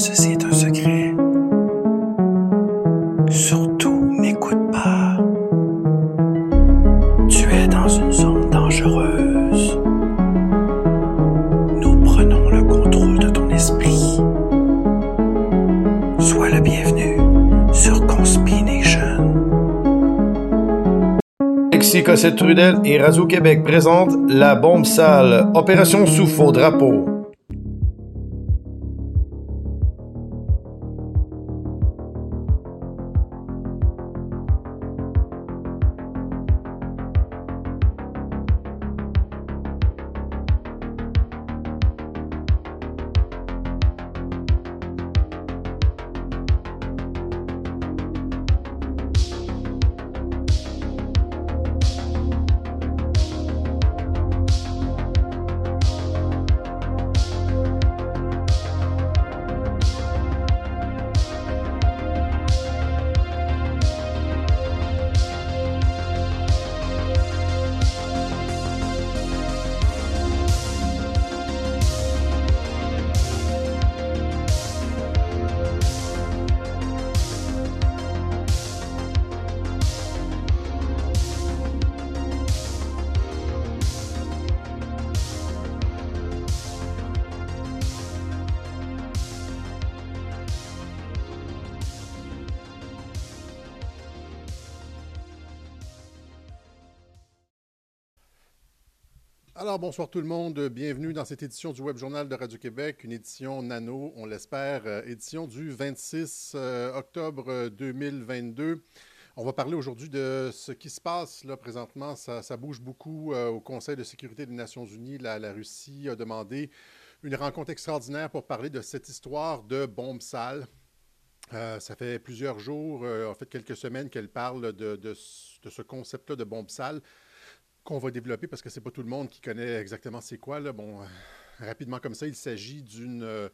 ceci est un secret. Surtout n'écoute pas. Tu es dans une zone dangereuse. Nous prenons le contrôle de ton esprit. Sois le bienvenu sur Conspi Nation. Alexis Cossette-Trudel et Radio-Québec présentent La Bombe Sale, opération sous faux drapeau. Bonsoir tout le monde. Bienvenue dans cette édition du Web Journal de Radio-Québec, une édition nano, on l'espère, euh, édition du 26 euh, octobre 2022. On va parler aujourd'hui de ce qui se passe là présentement. Ça, bouge beaucoup euh, au Conseil de sécurité des Nations Unies. La, Russie a demandé une rencontre extraordinaire pour parler de cette histoire de bombe sale. Euh, ça fait plusieurs jours, en fait quelques semaines qu'elle parle de ce concept-là de bombe sale qu'on va développer parce que c'est pas tout le monde qui connaît exactement c'est quoi. Bon, euh, rapidement comme ça, il s'agit d'une euh,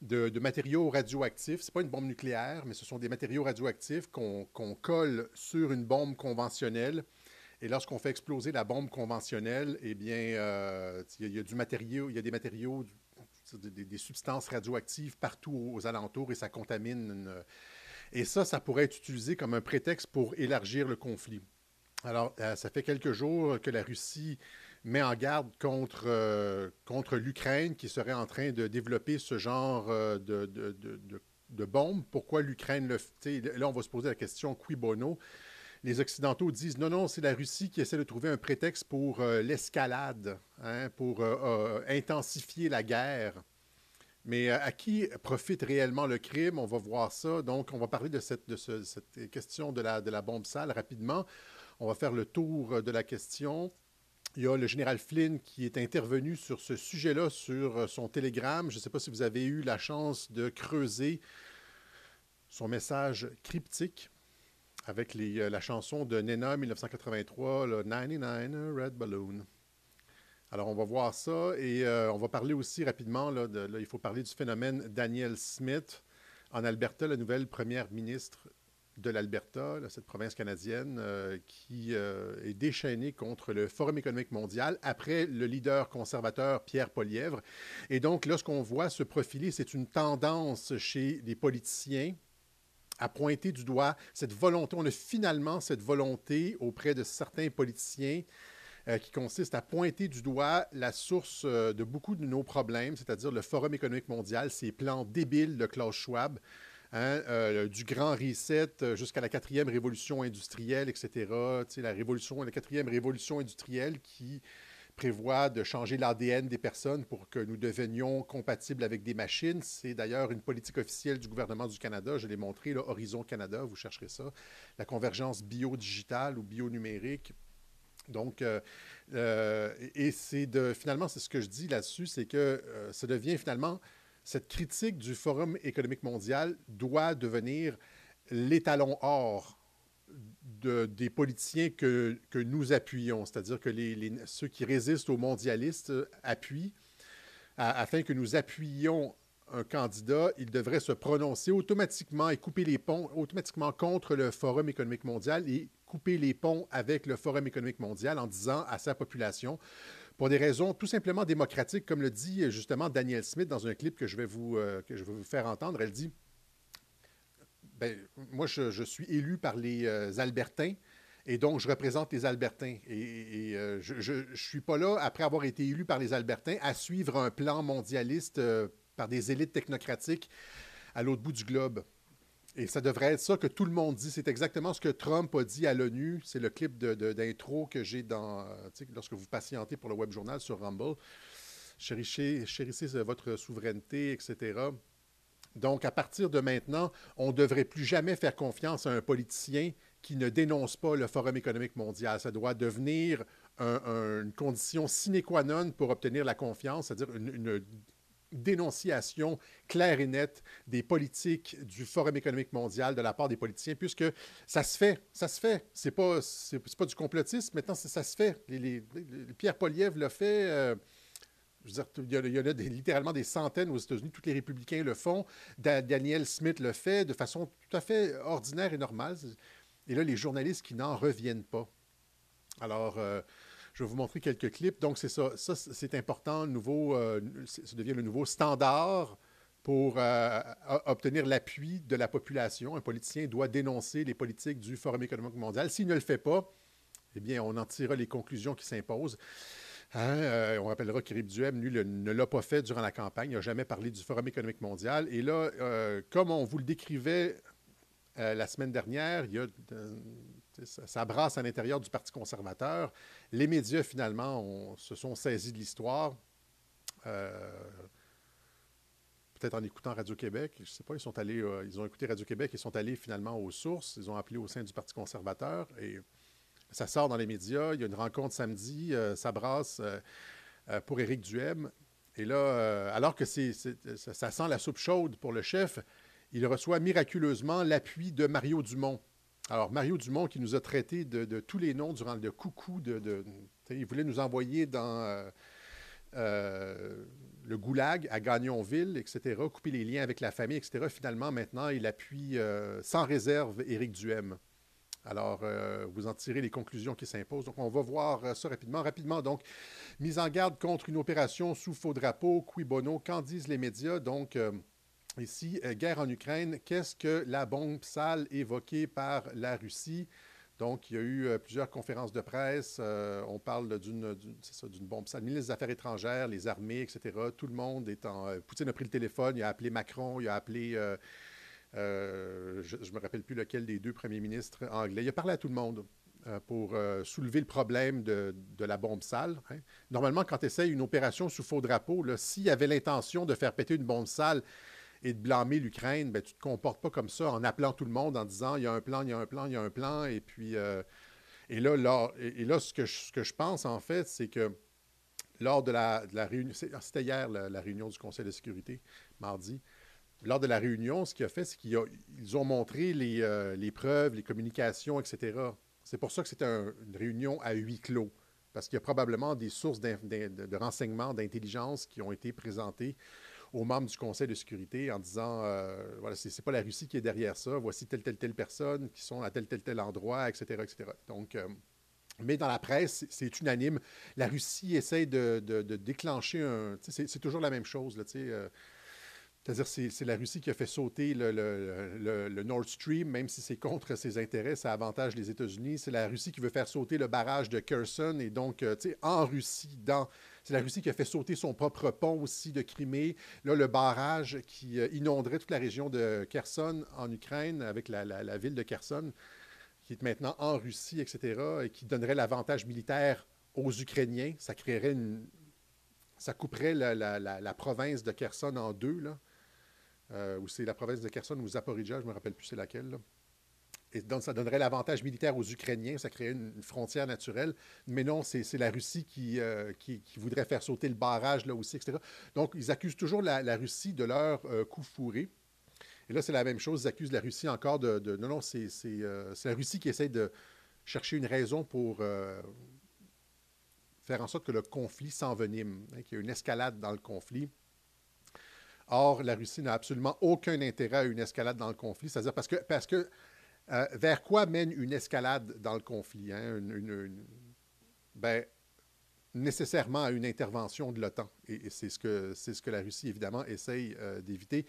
de, matériaux radioactifs. C'est pas une bombe nucléaire, mais ce sont des matériaux radioactifs qu'on qu colle sur une bombe conventionnelle. Et lorsqu'on fait exploser la bombe conventionnelle, eh bien, euh, il y, a du matériau, il y a des matériaux, des, substances radioactives partout aux, alentours et ça contamine. Et ça, ça pourrait être utilisé comme un prétexte pour élargir le conflit. Alors, euh, ça fait quelques jours que la Russie met en garde contre, euh, contre l'Ukraine qui serait en train de développer ce genre euh, de, de, de. Pourquoi l'Ukraine le fait? Là, on va se poser la question qui bono? Les Occidentaux disent non, non, c'est la Russie qui essaie de trouver un prétexte pour l'escalade, hein, pour intensifier la guerre. Mais à qui profite réellement le crime? On va voir ça. Donc, on va parler de cette, de ce, cette question de la, de la bombe sale rapidement. On va faire le tour de la question. Il y a le général Flynn qui est intervenu sur ce sujet-là sur son télégramme. Je ne sais pas si vous avez eu la chance de creuser son message cryptique avec les, la chanson de Nena 1983, le 99 Red Balloon. Alors, on va voir ça et euh, on va parler aussi rapidement, il faut parler du phénomène Daniel Smith en Alberta, la nouvelle première ministre de l'Alberta, cette province canadienne, euh, qui euh, est déchaînée contre le Forum économique mondial après le leader conservateur Pierre Poilièvre. Et donc, lorsqu'on voit se profiler, c'est une tendance chez les politiciens à pointer du doigt cette volonté. On a finalement cette volonté auprès de certains politiciens euh, qui consiste à pointer du doigt la source de beaucoup de nos problèmes, c'est-à-dire le Forum économique mondial, ces plans débiles de Klaus Schwab. Hein, euh, du grand reset jusqu'à la quatrième révolution industrielle, etc. La quatrième révolution industrielle qui prévoit de changer l'ADN des personnes pour que nous devenions compatibles avec des machines. C'est d'ailleurs une politique officielle du gouvernement du Canada. Je l'ai montré, là, Horizon Canada, vous chercherez ça. La convergence bio-digitale ou bio-numérique. Donc, euh, euh, et c'est de, finalement, c'est ce que je dis là-dessus, c'est que euh, ça devient finalement cette critique du Forum économique mondial doit devenir l'étalon or de, des politiciens que, nous appuyons, c'est-à-dire que ceux qui résistent aux mondialistes appuient, à, afin que nous appuyions un candidat, il devrait se prononcer automatiquement et couper les ponts automatiquement contre le Forum économique mondial et couper les ponts avec le Forum économique mondial en disant à sa population pour des raisons tout simplement démocratiques, comme le dit justement Daniel Smith dans un clip que je vais vous, que je vais vous faire entendre. Elle dit ben, Moi, je, suis élu par les Albertains. Et donc, je représente les Albertains. Et, je ne suis pas là, après avoir été élu par les Albertains, à suivre un plan mondialiste par des élites technocratiques à l'autre bout du globe. Et ça devrait être ça que tout le monde dit. C'est exactement ce que Trump a dit à l'ONU. C'est le clip d'intro que j'ai dans. Lorsque vous patientez pour le web journal sur Rumble. Chérissez, chérissez votre souveraineté, etc. Donc, à partir de maintenant, on ne devrait plus jamais faire confiance à un politicien qui ne dénonce pas le Forum économique mondial. Ça doit devenir une condition sine qua non pour obtenir la confiance, c'est-à-dire une dénonciation claire et nette des politiques du Forum économique mondial de la part des politiciens, puisque ça se fait, ça se fait. C'est pas, c'est, pas du complotisme, maintenant ça se fait. Pierre Poliev l'a fait. Euh, il y en a, littéralement des centaines aux États-Unis, tous les républicains le font. Daniel Smith le fait de façon tout à fait ordinaire et normale. Et là, les journalistes qui n'en reviennent pas. Alors, euh, je vais vous montrer quelques clips. Donc, c'est ça. Ça, c'est important. Nouveau, euh, ça devient le nouveau standard pour euh, obtenir l'appui de la population. Un politicien doit dénoncer les politiques du Forum économique mondial. S'il ne le fait pas, eh bien, on en tirera les conclusions qui s'imposent. Hein, euh, on rappellera qu'Éric Duhem, lui, ne l'a pas fait durant la campagne. Il n'a jamais parlé du Forum économique mondial. Et là, comme on vous le décrivait la semaine dernière, il y a ça, brasse à l'intérieur du Parti conservateur. Les médias, finalement, se sont saisis de l'histoire. Euh, peut-être en écoutant Radio-Québec, je ne sais pas, ils sont allés, euh, ils ont écouté Radio-Québec, ils sont allés finalement aux sources, ils ont appelé au sein du Parti conservateur et ça sort dans les médias. Il y a une rencontre samedi, euh, ça brasse pour Éric Duhem. Et là, alors que ça sent la soupe chaude pour le chef, il reçoit miraculeusement l'appui de Mario Dumont, alors, Mario Dumont, qui nous a traité de, tous les noms durant le coucou, il voulait nous envoyer dans euh, euh, le goulag à Gagnonville, etc., couper les liens avec la famille, etc. Finalement, maintenant, il appuie euh, sans réserve Éric Duhem. Alors, vous en tirez les conclusions qui s'imposent. Donc, on va voir ça rapidement. Rapidement, donc, mise en garde contre une opération sous faux drapeau, qui bono, qu'en disent les médias? Donc, Ici, euh, guerre en Ukraine, qu'est-ce que la bombe sale évoquée par la Russie? Donc, il y a eu euh, plusieurs conférences de presse. Euh, on parle d'une bombe sale. Le ministre des Affaires étrangères, les armées, etc. Tout le monde est en. Poutine a pris le téléphone, il a appelé Macron, il a appelé. je ne me rappelle plus lequel des deux premiers ministres anglais. Il a parlé à tout le monde pour soulever le problème de, la bombe sale. Hein. Normalement, quand tu essaies une opération sous faux drapeau, s'il y avait l'intention de faire péter une bombe sale, et de blâmer l'Ukraine, ben, tu ne te comportes pas comme ça en appelant tout le monde en disant il y a un plan, il y a un plan, il y a un plan. Et puis, euh, et là, là, et, là ce, que je, pense en fait, c'est que lors de la, réunion, c'était hier la, réunion du Conseil de sécurité, mardi, lors de la réunion, ce qu'il a fait, c'est qu'ils ont montré les, euh, les, preuves, les communications, etc. C'est pour ça que c'était une réunion à huis clos, parce qu'il y a probablement des sources de renseignements, d'intelligence qui ont été présentées aux membres du Conseil de sécurité en disant euh, voilà, c'est pas la Russie qui est derrière ça, voici telle, telle, telle personne qui sont à tel, tel, tel endroit, etc. etc. Donc, euh, mais dans la presse, c'est unanime. La Russie essaie de, de, déclencher un. C'est toujours la même chose. Là, euh, c'est-à-dire c'est la Russie qui a fait sauter le, le, le, Nord Stream, même si c'est contre ses intérêts, ça avantage les États-Unis. C'est la Russie qui veut faire sauter le barrage de Kherson. Et donc, en Russie, dans c'est la Russie qui a fait sauter son propre pont aussi de Crimée. Là, le barrage qui euh, inonderait toute la région de Kherson en Ukraine avec la, ville de Kherson, qui est maintenant en Russie, etc., et qui donnerait l'avantage militaire aux Ukrainiens. Ça créerait une. Ça couperait la, province de Kherson en deux, là. Euh, ou c'est la province de Kherson ou Zaporizhia, je ne me rappelle plus c'est laquelle. Là. Et donc, ça donnerait l'avantage militaire aux Ukrainiens, ça créerait une, frontière naturelle. Mais non, c'est la Russie euh, qui, qui, voudrait faire sauter le barrage là aussi, etc. Donc, ils accusent toujours la, Russie de leur euh, coup fourré. Et là, c'est la même chose. Ils accusent la Russie encore de. non, non, euh, c'est la Russie qui essaie de chercher une raison pour faire en sorte que le conflit s'envenime, hein, qu'il y ait une escalade dans le conflit. Or, la Russie n'a absolument aucun intérêt à une escalade dans le conflit, c'est-à-dire parce que, parce que euh, vers quoi mène une escalade dans le conflit? Hein? ben, nécessairement à une intervention de l'OTAN. Et, c'est ce, que, la Russie, évidemment, essaye d'éviter.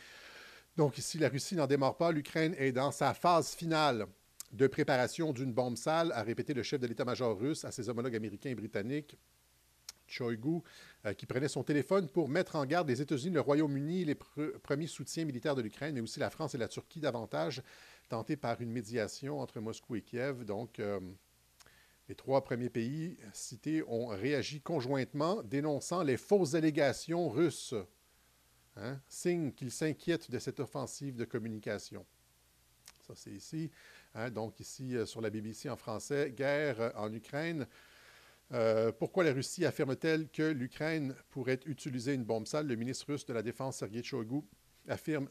Donc ici, la Russie n'en démarre pas. L'Ukraine est dans sa phase finale de préparation d'une bombe sale, a répété le chef de l'état-major russe à ses homologues américains et britanniques. Choigu, euh, qui prenait son téléphone pour mettre en garde les États-Unis, le Royaume-Uni, les premiers soutiens militaires de l'Ukraine, mais aussi la France et la Turquie davantage, tentés par une médiation entre Moscou et Kiev. Donc, euh, les trois premiers pays cités ont réagi conjointement, dénonçant les fausses allégations russes, hein, signe qu'ils s'inquiètent de cette offensive de communication. Ça, c'est ici. Hein, donc, ici, euh, sur la BBC en français, guerre en Ukraine. Euh, pourquoi la Russie affirme-t-elle que l'Ukraine pourrait utiliser une bombe sale? Le ministre russe de la Défense, Sergei Shoigu, affirme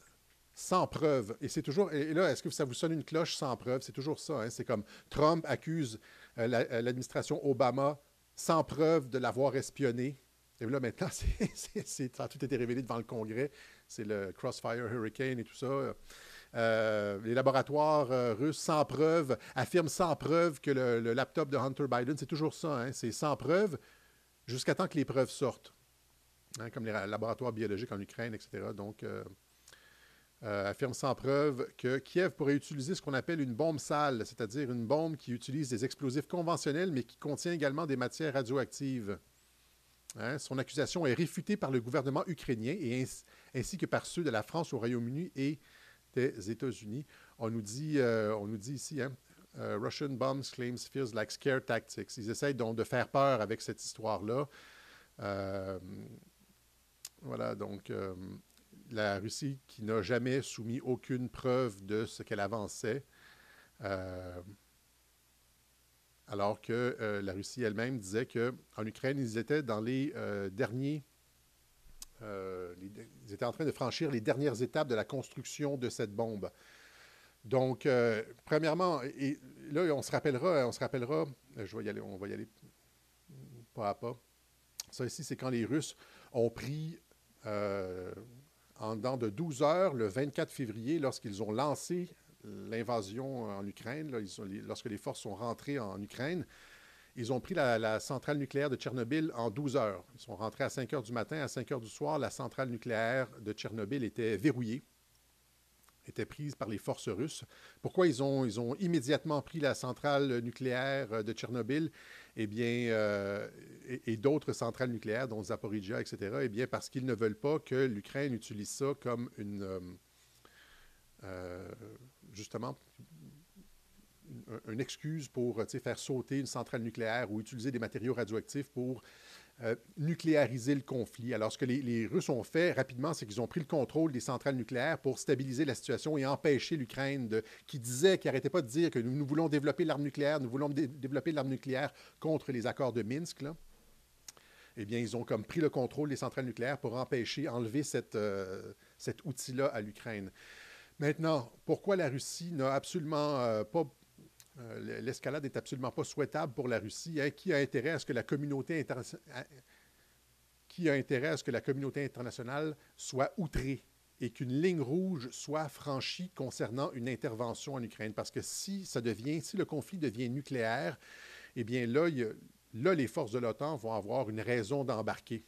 sans preuve. Et c'est toujours. Et là, est-ce que ça vous sonne une cloche sans preuve? C'est toujours ça. Hein? C'est comme Trump accuse euh, euh, l'administration Obama sans preuve de l'avoir espionné. Et là, maintenant, ça a tout été révélé devant le Congrès. C'est le Crossfire Hurricane et tout ça. Euh, les laboratoires russes sans preuve affirment sans preuve que le, laptop de Hunter Biden, c'est toujours ça, hein, c'est sans preuve jusqu'à temps que les preuves sortent, hein, comme les laboratoires biologiques en Ukraine, etc. Donc, affirme sans preuve que Kiev pourrait utiliser ce qu'on appelle une bombe sale, c'est-à-dire une bombe qui utilise des explosifs conventionnels, mais qui contient également des matières radioactives. Hein, son accusation est réfutée par le gouvernement ukrainien et ainsi, que par ceux de la France au Royaume-Uni et des États-Unis. On, nous dit, euh, on nous dit ici, hein, euh, Russian bombs claims feels like scare tactics. Ils essayent donc de faire peur avec cette histoire-là. Euh, voilà, donc la Russie qui n'a jamais soumis aucune preuve de ce qu'elle avançait, alors que la Russie elle-même disait qu'en Ukraine, ils étaient dans les derniers euh, ils étaient en train de franchir les dernières étapes de la construction de cette bombe. Donc, euh, premièrement, et là, on se rappellera, on se rappellera, euh, je vais y aller, on va y aller pas à pas. Ça ici, c'est quand les Russes ont pris, en dedans de 12 heures, le 24 février, lorsqu'ils ont lancé l'invasion en Ukraine, lorsque les forces sont rentrées en Ukraine, ils ont pris la, centrale nucléaire de Tchernobyl en 12 heures. Ils sont rentrés à 5 heures du matin. À 5 heures du soir, la centrale nucléaire de Tchernobyl était verrouillée, était prise par les forces russes. Pourquoi ils ont, ils ont immédiatement pris la centrale nucléaire de Tchernobyl? Eh bien, euh, et, d'autres centrales nucléaires, dont Zaporizhia, etc. Eh bien, parce qu'ils ne veulent pas que l'Ukraine utilise ça comme une... Euh, euh, justement, une excuse pour faire sauter une centrale nucléaire ou utiliser des matériaux radioactifs pour euh, nucléariser le conflit. Alors, ce que les, Russes ont fait rapidement, c'est qu'ils ont pris le contrôle des centrales nucléaires pour stabiliser la situation et empêcher l'Ukraine, qui disait, qui n'arrêtait pas de dire que nous, voulons développer l'arme nucléaire, nous voulons développer l'arme nucléaire contre les accords de Minsk. Eh bien, ils ont comme pris le contrôle des centrales nucléaires pour empêcher, enlever euh, cet outil-là à l'Ukraine. Maintenant, pourquoi la Russie n'a absolument euh, pas euh, l'escalade n'est absolument pas souhaitable pour la Russie. Hein. Qui a intérêt à ce que la communauté internationale qui a intérêt à ce que la communauté internationale soit outrée et qu'une ligne rouge soit franchie concernant une intervention en Ukraine? Parce que si ça devient, si le conflit devient nucléaire, eh bien là, les forces de l'OTAN vont avoir une raison d'embarquer.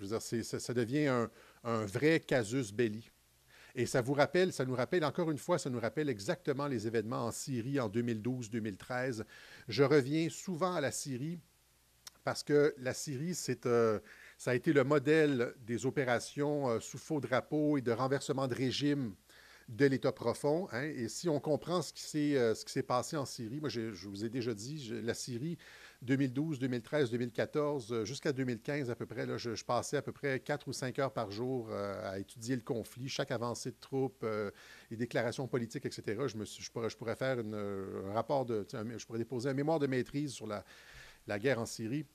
Je ça, devient un vrai casus belli. Et ça vous rappelle, ça nous rappelle, encore une fois, ça nous rappelle exactement les événements en Syrie en 2012-2013. Je reviens souvent à la Syrie parce que la Syrie, c'est, euh, ça a été le modèle des opérations euh, sous faux drapeau et de renversement de régime de l'État profond. Hein. Et si on comprend ce qui s'est, euh, ce qui s'est passé en Syrie, moi, je vous ai déjà dit, la Syrie, 2012, 2013, 2014, jusqu'à 2015 à peu près, je, passais à peu près 4 ou 5 heures par jour euh, à étudier le conflit, chaque avancée de troupes, euh, les déclarations politiques, etc. Je, pourrais, faire un rapport de... je pourrais déposer un mémoire de maîtrise sur la, guerre en Syrie.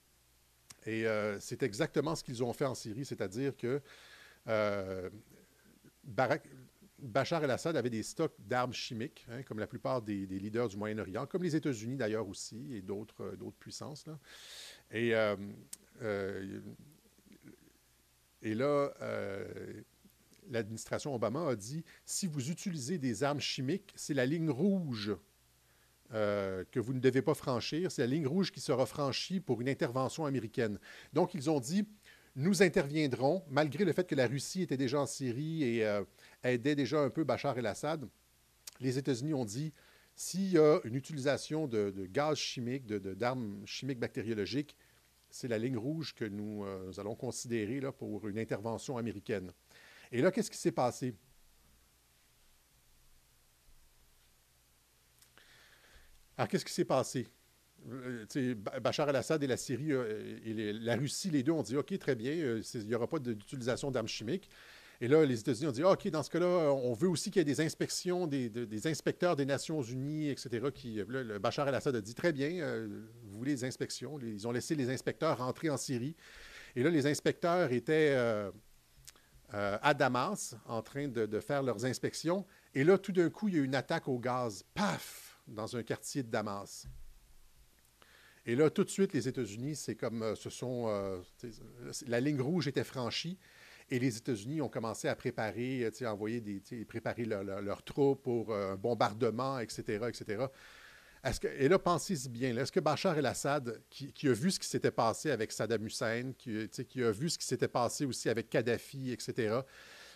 Et euh, c'est exactement ce qu'ils ont fait en Syrie, c'est-à-dire que Bachar el-Assad avait des stocks d'armes chimiques, hein, comme la plupart des, leaders du Moyen-Orient, comme les États-Unis d'ailleurs aussi, et d'autres, euh, puissances. Et, euh, euh, et là, l'administration Obama a dit, si vous utilisez des armes chimiques, c'est la ligne rouge que vous ne devez pas franchir. C'est la ligne rouge qui sera franchie pour une intervention américaine. Donc, ils ont dit, nous interviendrons, malgré le fait que la Russie était déjà en Syrie et aidait déjà un peu Bachar el-Assad. Les États-Unis ont dit, s'il y a une utilisation de, gaz chimique, d'armes chimiques bactériologiques, c'est la ligne rouge que nous, euh, allons considérer pour une intervention américaine. Et là, qu'est-ce qui s'est passé? Alors, qu'est-ce qui s'est passé? Euh, Bachar el-Assad et la Syrie euh, et la Russie, les deux ont dit OK, très bien, il n'y aura pas d'utilisation d'armes chimiques. Et là, les États-Unis ont dit OK, dans ce cas-là, on veut aussi qu'il y ait des inspections, des, inspecteurs des Nations Unies, etc. Qui, le Bachar el-Assad a dit Très bien, euh, vous voulez des inspections. Ils ont laissé les inspecteurs rentrer en Syrie. Et là, les inspecteurs étaient euh, euh, à Damas en train de, faire leurs inspections. Et là, tout d'un coup, il y a eu une attaque au gaz. Paf Dans un quartier de Damas. Et là, tout de suite, les États-Unis, c'est comme ce sont. la ligne rouge était franchie. Et les États-Unis ont commencé à préparer, à envoyer des, préparer leurs troupes pour euh, un bombardement, etc., etc. que, et là, pensez-y bien, est-ce que Bachar el-Assad, qui, a vu ce qui s'était passé avec Saddam Hussein, qui, qui, a vu ce qui s'était passé aussi avec Kadhafi, etc.,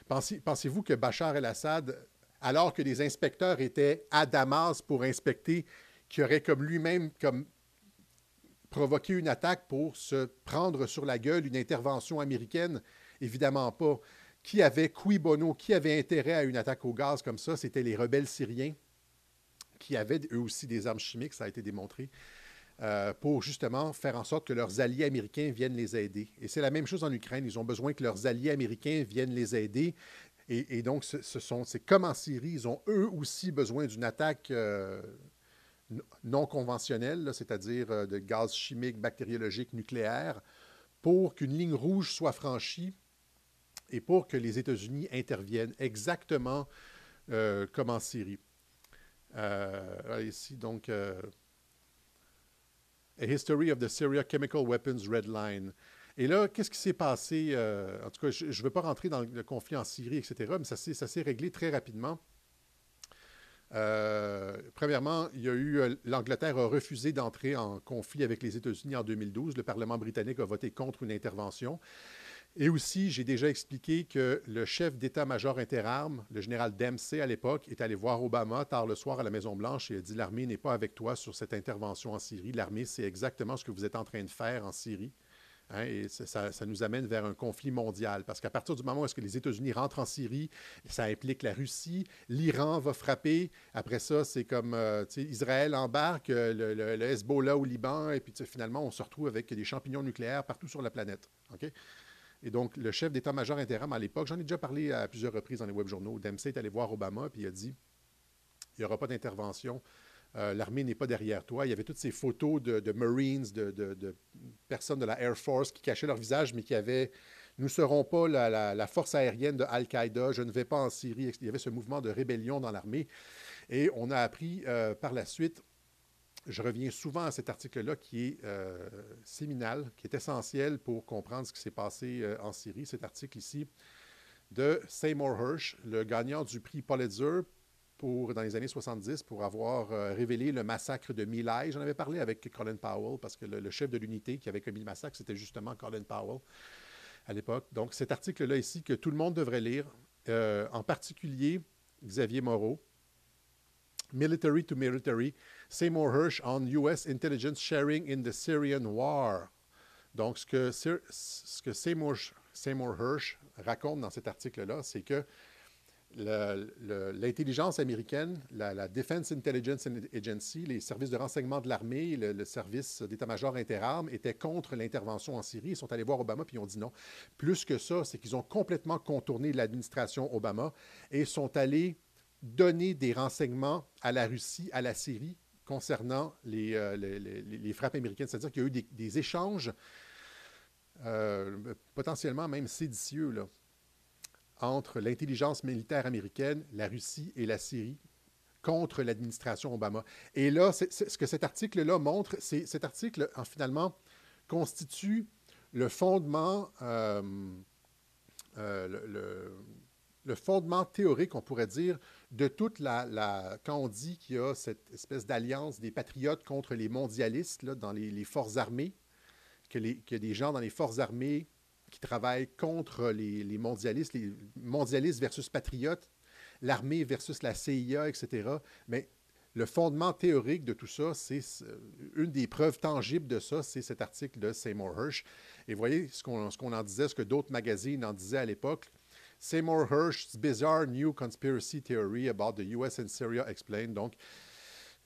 pensez, pensez-vous que Bachar el-Assad, alors que les inspecteurs étaient à Damas pour inspecter, qui aurait comme lui-même comme provoqué une attaque pour se prendre sur la gueule une intervention américaine Évidemment pas. Qui avait qui bono, qui avait intérêt à une attaque au gaz comme ça? C'était les rebelles syriens qui avaient eux aussi des armes chimiques, ça a été démontré, euh, pour justement faire en sorte que leurs alliés américains viennent les aider. Et c'est la même chose en Ukraine. Ils ont besoin que leurs alliés américains viennent les aider. Et, donc, ce, c'est comme en Syrie, ils ont eux aussi besoin d'une attaque euh, non conventionnelle, c'est-à-dire euh, de gaz chimique, bactériologique, nucléaire, pour qu'une ligne rouge soit franchie et pour que les États-Unis interviennent exactement euh, comme en Syrie. Euh, ici, donc, euh, A History of the Syria Chemical Weapons Red Line. Et là, qu'est-ce qui s'est passé? en tout cas, je ne veux pas rentrer dans le conflit en Syrie, etc., mais ça s'est réglé très rapidement. premièrement, l'Angleterre a refusé d'entrer en conflit avec les États-Unis en 2012. Le Parlement britannique a voté contre une intervention. Et aussi, j'ai déjà expliqué que le chef d'état-major interarmes, le général Dempsey à l'époque, est allé voir Obama tard le soir à la Maison-Blanche et a dit L'armée n'est pas avec toi sur cette intervention en Syrie. L'armée, c'est exactement ce que vous êtes en train de faire en Syrie. Hein, et ça, nous amène vers un conflit mondial. Parce qu'à partir du moment où est-ce que les États-Unis rentrent en Syrie, ça implique la Russie, l'Iran va frapper. Après ça, c'est comme euh, Israël embarque, euh, le, le, Hezbollah au Liban, et puis finalement, on se retrouve avec des champignons nucléaires partout sur la planète. OK? Et donc, le chef d'état-major intérim à l'époque, j'en ai déjà parlé à plusieurs reprises dans les web journaux, Dempsey est allé voir Obama, puis il a dit il n'y aura pas d'intervention. Euh, l'armée n'est pas derrière toi. Il y avait toutes ces photos de, Marines, de, personnes de la Air Force qui cachaient leur visage, mais qui avaient Nous ne serons pas la, force aérienne de Al-Qaïda, je ne vais pas en Syrie. Il y avait ce mouvement de rébellion dans l'armée. Et on a appris euh, par la suite je reviens souvent à cet article-là qui est euh, séminal, qui est essentiel pour comprendre ce qui s'est passé euh, en Syrie. Cet article ici de Seymour Hersh, le gagnant du prix Pulitzer pour, dans les années 70 pour avoir euh, révélé le massacre de Milai. J'en avais parlé avec Colin Powell parce que le, chef de l'unité qui avait commis le massacre, c'était justement Colin Powell à l'époque. Donc cet article-là ici que tout le monde devrait lire, en particulier Xavier Moreau, Military to Military, Seymour Hirsch on U.S. Intelligence Sharing in the Syrian War. Donc, ce que, Seymour, Hirsch raconte dans cet article-là, c'est que l'intelligence américaine, la, Defense Intelligence Agency, les services de renseignement de l'armée, le, le, service d'état-major interarmes étaient contre l'intervention en Syrie. Ils sont allés voir Obama puis ils ont dit non. Plus que ça, c'est qu'ils ont complètement contourné l'administration Obama et sont allés donner des renseignements à la Russie, à la Syrie, concernant les, euh, les, frappes américaines. C'est-à-dire qu'il y a eu des, échanges euh, potentiellement même séditieux là, entre l'intelligence militaire américaine, la Russie et la Syrie contre l'administration Obama. Et là, ce que cet article-là montre, c'est cet article, en, finalement, constitue le fondement, euh, le, fondement théorique, on pourrait dire, de toute la... quand on dit qu'il y a cette espèce d'alliance des patriotes contre les mondialistes là, dans les, forces armées, qu'il y a des gens dans les forces armées qui travaillent contre les, les mondialistes, les mondialistes versus patriotes, l'armée versus la CIA, etc. Mais le fondement théorique de tout ça, c'est une des preuves tangibles de ça, c'est cet article de Seymour Hersh. Et voyez ce qu'on en disait, ce que d'autres magazines en disaient à l'époque. Seymour Hersh's Bizarre New Conspiracy Theory about the US and Syria Explained. Donc,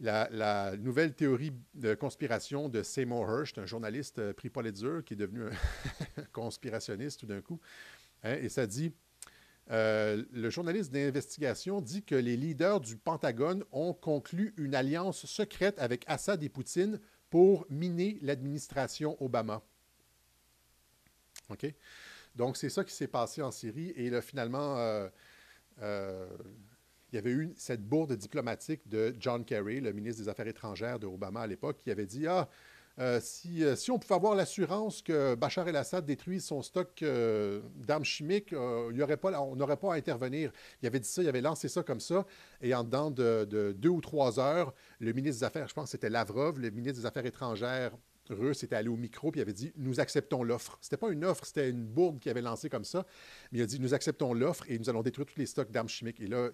la, nouvelle théorie de conspiration de Seymour Hersh, un journaliste euh, prix Pulitzer qui est devenu un conspirationniste tout d'un coup. Hein, et ça dit euh, le journaliste d'investigation dit que les leaders du Pentagone ont conclu une alliance secrète avec Assad et Poutine pour miner l'administration Obama. OK? Donc, c'est ça qui s'est passé en Syrie. Et là, finalement, euh, euh, il y avait eu cette bourde diplomatique de John Kerry, le ministre des Affaires étrangères de Obama à l'époque, qui avait dit Ah, euh, si, on pouvait avoir l'assurance que Bachar el-Assad détruise son stock d'armes chimiques, on n'aurait pas à intervenir. Il avait dit ça, il avait lancé ça comme ça. Et en dedans de, deux ou trois heures, le ministre des Affaires, je pense que c'était Lavrov, le ministre des Affaires étrangères russe, était allé au micro et avait dit Nous acceptons l'offre. Ce n'était pas une offre, c'était une bourde qu'il avait lancée comme ça. Mais il a dit Nous acceptons l'offre et nous allons détruire tous les stocks d'armes chimiques. Et là,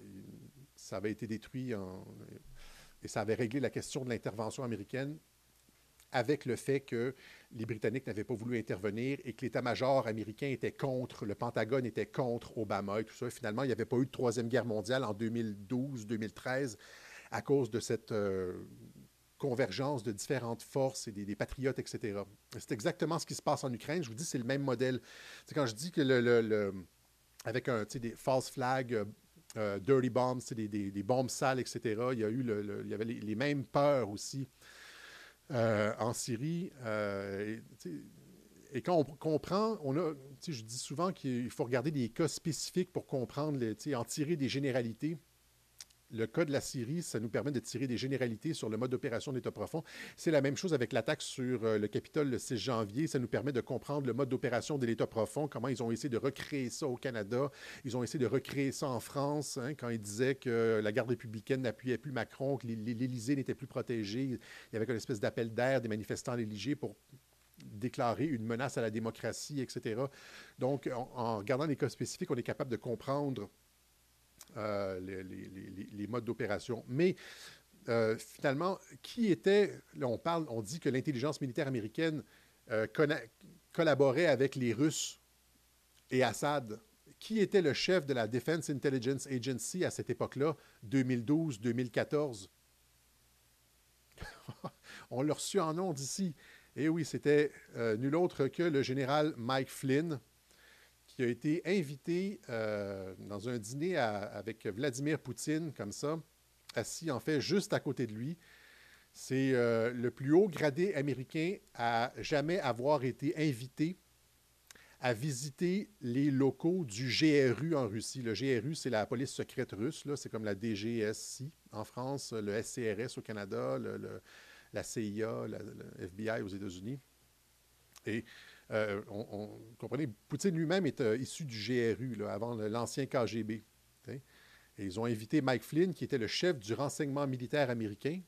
ça avait été détruit et ça avait réglé la question de l'intervention américaine avec le fait que les Britanniques n'avaient pas voulu intervenir et que l'état-major américain était contre, le Pentagone était contre Obama et tout ça. Finalement, il n'y avait pas eu de Troisième Guerre mondiale en 2012-2013 à cause de cette euh, convergence de différentes forces et des, patriotes, etc. C'est exactement ce qui se passe en Ukraine. Je vous dis, c'est le même modèle. C'est quand je dis que le, avec un, des false flags, euh, euh, dirty bombs, des, des, bombes sales, etc., il y a eu il y avait les mêmes peurs aussi euh, en Syrie. Euh, et, quand on comprend, on a, je dis souvent qu'il faut regarder des cas spécifiques pour comprendre, les, en tirer des généralités le cas de la Syrie, ça nous permet de tirer des généralités sur le mode d'opération de l'État profond. C'est la même chose avec l'attaque sur euh, le Capitole le 6 janvier. Ça nous permet de comprendre le mode d'opération de l'État profond, comment ils ont essayé de recréer ça au Canada. Ils ont essayé de recréer ça en France, hein, quand ils disaient que la garde républicaine n'appuyait plus Macron, que l'Élysée n'était plus protégé. Il y avait une espèce d'appel d'air des manifestants à l'Élysée pour déclarer une menace à la démocratie, etc. Donc, en regardant les cas spécifiques, on est capable de comprendre euh, les, modes d'opération. Mais euh, finalement, qui était, là on parle, on dit que l'intelligence militaire américaine euh, collaborait avec les Russes et Assad. Qui était le chef de la Defense Intelligence Agency à cette époque-là, 2012-2014? on l'a reçu en nom d'ici. Et eh oui, c'était nul autre que le général Mike Flynn, qui a été invité euh, dans un dîner avec Vladimir Poutine, comme ça, assis en fait juste à côté de lui. C'est euh, le plus haut gradé américain à jamais avoir été invité à visiter les locaux du GRU en Russie. Le GRU, c'est la police secrète russe, c'est comme la DGSI en France, le SCRS au Canada, la CIA, le FBI aux États-Unis. Et euh, comprenez, Poutine lui-même est euh, issu du GRU, avant l'ancien KGB. Et ils ont invité Mike Flynn, qui était le chef du renseignement militaire américain,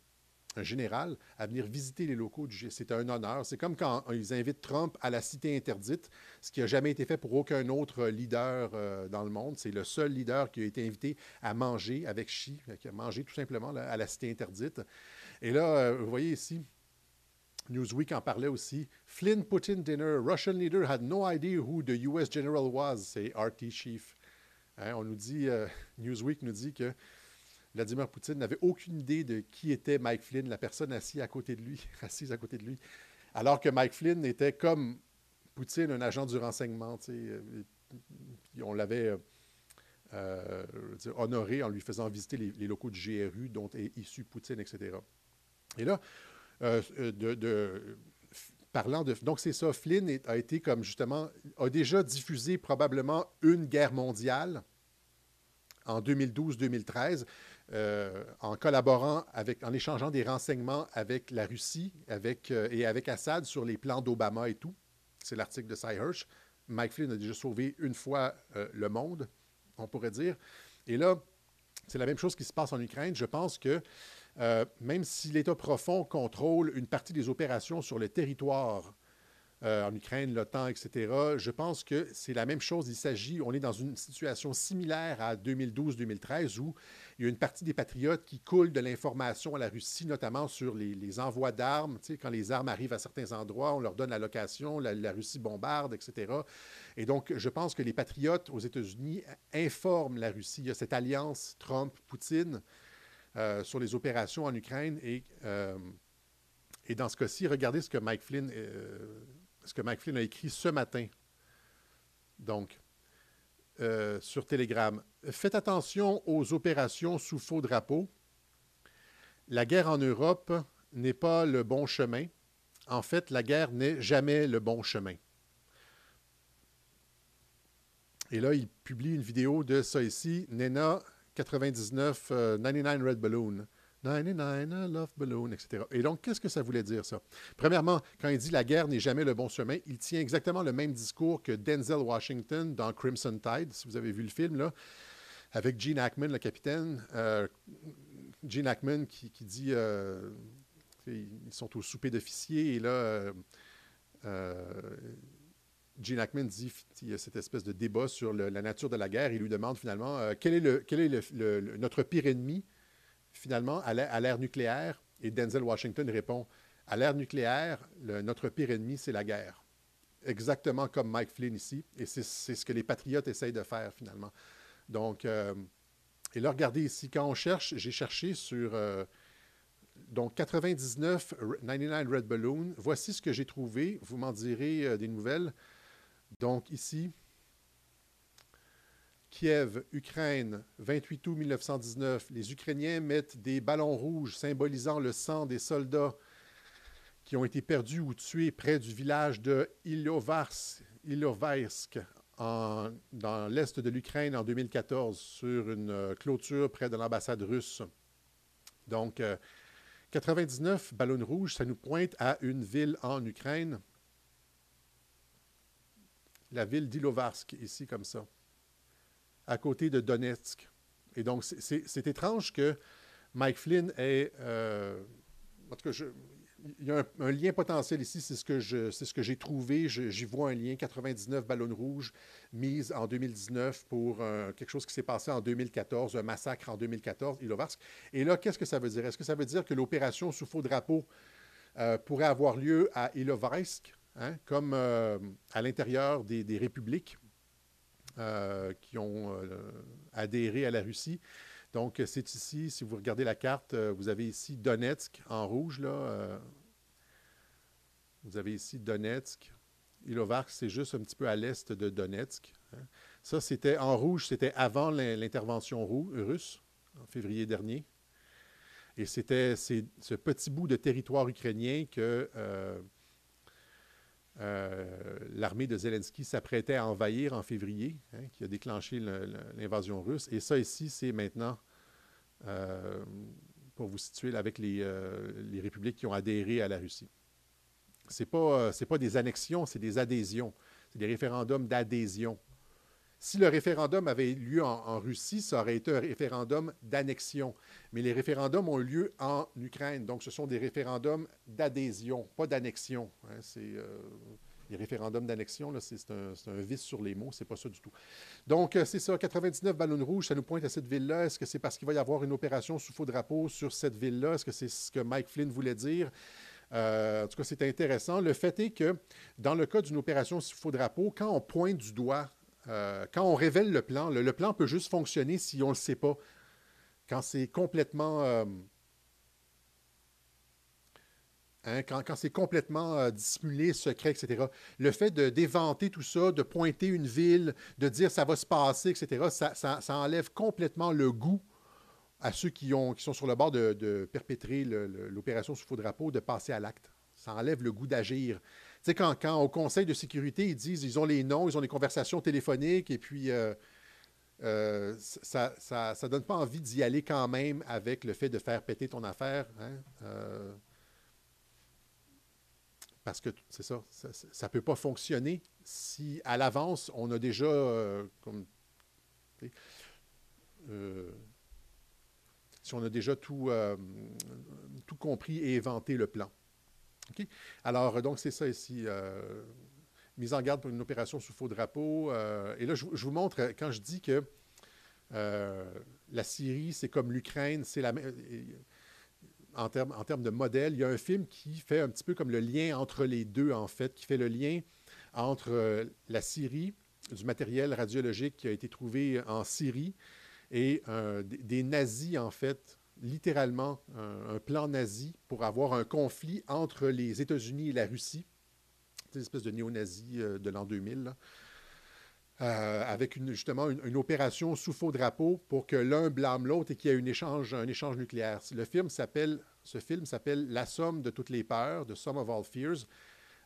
un général, à venir visiter les locaux du GRU. C'était un honneur. C'est comme quand ils invitent Trump à la cité interdite, ce qui n'a jamais été fait pour aucun autre leader euh, dans le monde. C'est le seul leader qui a été invité à manger avec Xi, qui a mangé tout simplement à la cité interdite. Et là, vous voyez ici, Newsweek en parlait aussi. Flynn Putin dinner. Russian leader had no idea who the US general was, c'est RT Chief. Hein, on nous dit, euh, Newsweek nous dit que Vladimir Poutine n'avait aucune idée de qui était Mike Flynn, la personne assise à côté de lui, assise à côté de lui. Alors que Mike Flynn était comme Poutine, un agent du renseignement. Euh, on l'avait euh, honoré en lui faisant visiter les, locaux du GRU dont est issu Poutine, etc. Et là, euh, euh, de, parlant de. Donc, c'est ça. Flynn a été comme justement. a déjà diffusé probablement une guerre mondiale en 2012-2013, euh, en collaborant avec, en échangeant des renseignements avec la Russie avec, et avec Assad sur les plans d'Obama et tout. C'est l'article de Cy Hirsch. Mike Flynn a déjà sauvé une fois le monde on pourrait dire. Et là, c'est la même chose qui se passe en Ukraine. Je pense que euh, même si l'État profond contrôle une partie des opérations sur le territoire euh, en Ukraine, l'OTAN, etc., je pense que c'est la même chose. Il s'agit, on est dans une situation similaire à 2012-2013 où il y a une partie des patriotes qui coulent de l'information à la Russie, notamment sur les, envois d'armes. Tu sais, quand les armes arrivent à certains endroits, on leur donne la location, la, Russie bombarde, etc. Et donc, je pense que les patriotes aux États-Unis informent la Russie. Il y a cette alliance Trump-Poutine euh, sur les opérations en Ukraine. Et, euh, et dans ce cas-ci, regardez ce que Mike Flynn ce que Mike Flynn a écrit ce matin. Donc, euh, sur Telegram. Faites attention aux opérations sous faux drapeau. La guerre en Europe n'est pas le bon chemin. En fait, la guerre n'est jamais le bon chemin. Et là, il publie une vidéo de ça ici, Nena 99, 99 Red Balloon. 99, Love Balloon, etc. Et donc, qu'est-ce que ça voulait dire, ça? Premièrement, quand il dit la guerre n'est jamais le bon chemin, il tient exactement le même discours que Denzel Washington dans Crimson Tide, si vous avez vu le film, là, avec Gene Hackman, le capitaine. Euh, Gene Hackman qui, dit euh, ils sont au souper d'officiers et là. Euh, euh, Gene Hackman dit il y a cette espèce de débat sur la nature de la guerre. Il lui demande finalement quel est, le, quel est notre pire ennemi finalement à l'ère nucléaire? Et Denzel Washington répond À l'ère nucléaire, notre pire ennemi, c'est la guerre. Exactement comme Mike Flynn ici. Et c'est ce que les patriotes essayent de faire finalement. Donc, euh, et là, regardez ici, quand on cherche, j'ai cherché sur euh, donc 99, 99 Red Balloon. Voici ce que j'ai trouvé. Vous m'en direz euh, des nouvelles. Donc ici, Kiev, Ukraine, 28 août 1919, les Ukrainiens mettent des ballons rouges symbolisant le sang des soldats qui ont été perdus ou tués près du village de Ilovaisk, dans l'est de l'Ukraine en 2014 sur une euh, clôture près de l'ambassade russe. Donc, 99 euh, ballons rouges, ça nous pointe à une ville en Ukraine, la ville d'Ilovarsk, ici comme ça à côté de Donetsk. Et donc, c'est étrange que Mike Flynn ait. Euh, en tout cas, il y a un, lien potentiel ici, c'est ce que j'ai trouvé. J'y vois un lien 99 ballons rouges mises en 2019 pour euh, quelque chose qui s'est passé en 2014, un massacre en 2014, Ilovarsk. Et là, qu'est-ce que ça veut dire? Est-ce que ça veut dire que l'opération sous faux drapeau euh, pourrait avoir lieu à Ilovarsk, hein, comme à l'intérieur des, républiques euh, qui ont euh, adhéré à la Russie. Donc, c'est ici, si vous regardez la carte, euh, vous avez ici Donetsk en rouge. Là, vous avez ici Donetsk. Ilovarsk, c'est juste un petit peu à l'est de Donetsk. Hein. Ça, c'était en rouge, c'était avant l'intervention russe, en février dernier. Et c'était ce petit bout de territoire ukrainien que euh, l'armée de Zelensky s'apprêtait à envahir en février, hein, qui a déclenché l'invasion russe. Et ça ici, c'est maintenant, euh, pour vous situer, avec les, euh, les, républiques qui ont adhéré à la Russie. Ce n'est pas des annexions, c'est des adhésions. C'est des référendums d'adhésion. Si le référendum avait eu lieu en, Russie, ça aurait été un référendum d'annexion. Mais les référendums ont eu lieu en Ukraine. Donc, ce sont des référendums d'adhésion, pas d'annexion. Hein. c'est, euh, les référendums d'annexion, c'est, un, un, vice sur les mots, c'est pas ça du tout. Donc, euh, c'est ça, 99 ballons rouges, ça nous pointe à cette ville-là. Est-ce que c'est parce qu'il va y avoir une opération sous faux drapeau sur cette ville-là? Est-ce que c'est ce que Mike Flynn voulait dire? Euh, en tout cas, c'est intéressant. Le fait est que dans le cas d'une opération sous faux drapeau, quand on pointe du doigt euh, quand on révèle le plan, le, plan peut juste fonctionner si on ne le sait pas. Quand c'est complètement. Euh, hein, quand, c'est complètement euh, dissimulé, secret, etc. Le fait d'éventer tout ça, de pointer une ville, de dire ça va se passer, etc., ça, enlève complètement le goût à ceux qui, ont, qui sont sur le bord de, perpétrer l'opération sous faux drapeau, de passer à l'acte. Ça enlève le goût d'agir sais, quand, au Conseil de sécurité, ils disent ils ont les noms, ils ont les conversations téléphoniques, et puis euh, euh, ça ne donne pas envie d'y aller quand même avec le fait de faire péter ton affaire. Hein, euh, parce que c'est ça, ça ne peut pas fonctionner si à l'avance, on a déjà comme si on a déjà tout, tout compris et inventé le plan. Alors, donc, c'est ça ici. mise en garde pour une opération sous faux drapeau. et là, je, vous montre, quand je dis que la Syrie, c'est comme l'Ukraine, c'est la en termes en termes de modèle, il y a un film qui fait un petit peu comme le lien entre les deux, en fait, qui fait le lien entre euh, la Syrie, du matériel radiologique qui a été trouvé en Syrie, et euh, des, nazis, en fait, littéralement, un, plan nazi pour avoir un conflit entre les États-Unis et la Russie. Une espèce de néo-nazi euh, de l'an 2000. avec une, justement une, opération sous faux drapeau pour que l'un blâme l'autre et qu'il y ait un échange, nucléaire. Le film s'appelle, ce film s'appelle La somme de toutes les peurs, The Sum of All Fears.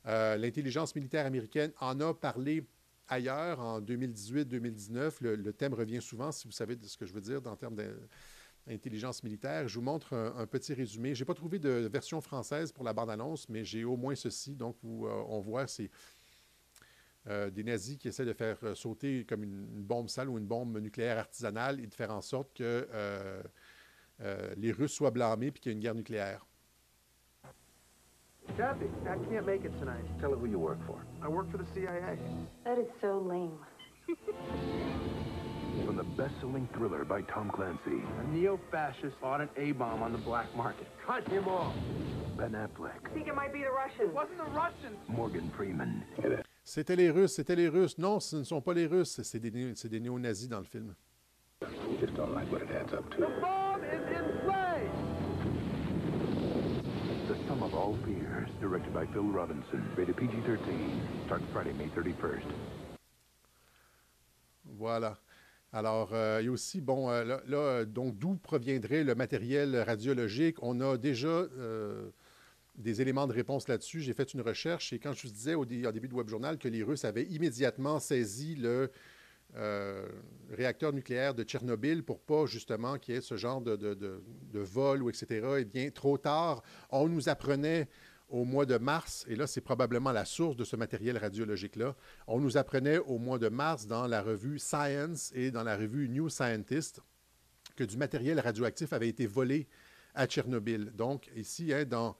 Euh, l'intelligence militaire américaine en a parlé ailleurs en 2018-2019. Le, thème revient souvent, si vous savez ce que je veux dire en termes d'intelligence militaire. Je vous montre un, petit résumé. Je n'ai pas trouvé de version française pour la bande-annonce, mais j'ai au moins ceci. Donc, euh, on voit c'est euh, des nazis qui essaient de faire sauter comme une, bombe sale ou une bombe nucléaire artisanale et de faire en sorte que les Russes soient blâmés et qu'il y ait une guerre nucléaire. Kathy, I can't make it tonight. Tell her who you work for. I work for the CIA. That is so lame. From the best-selling thriller by Tom Clancy. A neo-fascist bought an A-bomb on the black market. Cut him off. Ben Affleck. I think it might be the Russians. It wasn't the Russians. Morgan Freeman. C'était les Russes, c'était les Russes. Non, ce ne sont pas les Russes, c'est des, des néo-nazis dans le film. Just don't like what it adds up to. The bomb is in play! The Sum of All Fears, directed by Phil Robinson, rated PG-13, starts Friday, May 31st. Voilà. Alors, il y a aussi, bon, euh, là, donc, d'où proviendrait le matériel radiologique? On a déjà euh, des éléments de réponse là-dessus. J'ai fait une recherche et quand je vous disais au, au début de Web Journal que les Russes avaient immédiatement saisi le euh, réacteur nucléaire de Tchernobyl pour pas justement qu'il y ait ce genre de, de, vol ou etc. Eh bien, trop tard, on nous apprenait au mois de mars, et là c'est probablement la source de ce matériel radiologique-là, on nous apprenait au mois de mars dans la revue Science et dans la revue New Scientist que du matériel radioactif avait été volé à Tchernobyl. Donc ici, hein, dans,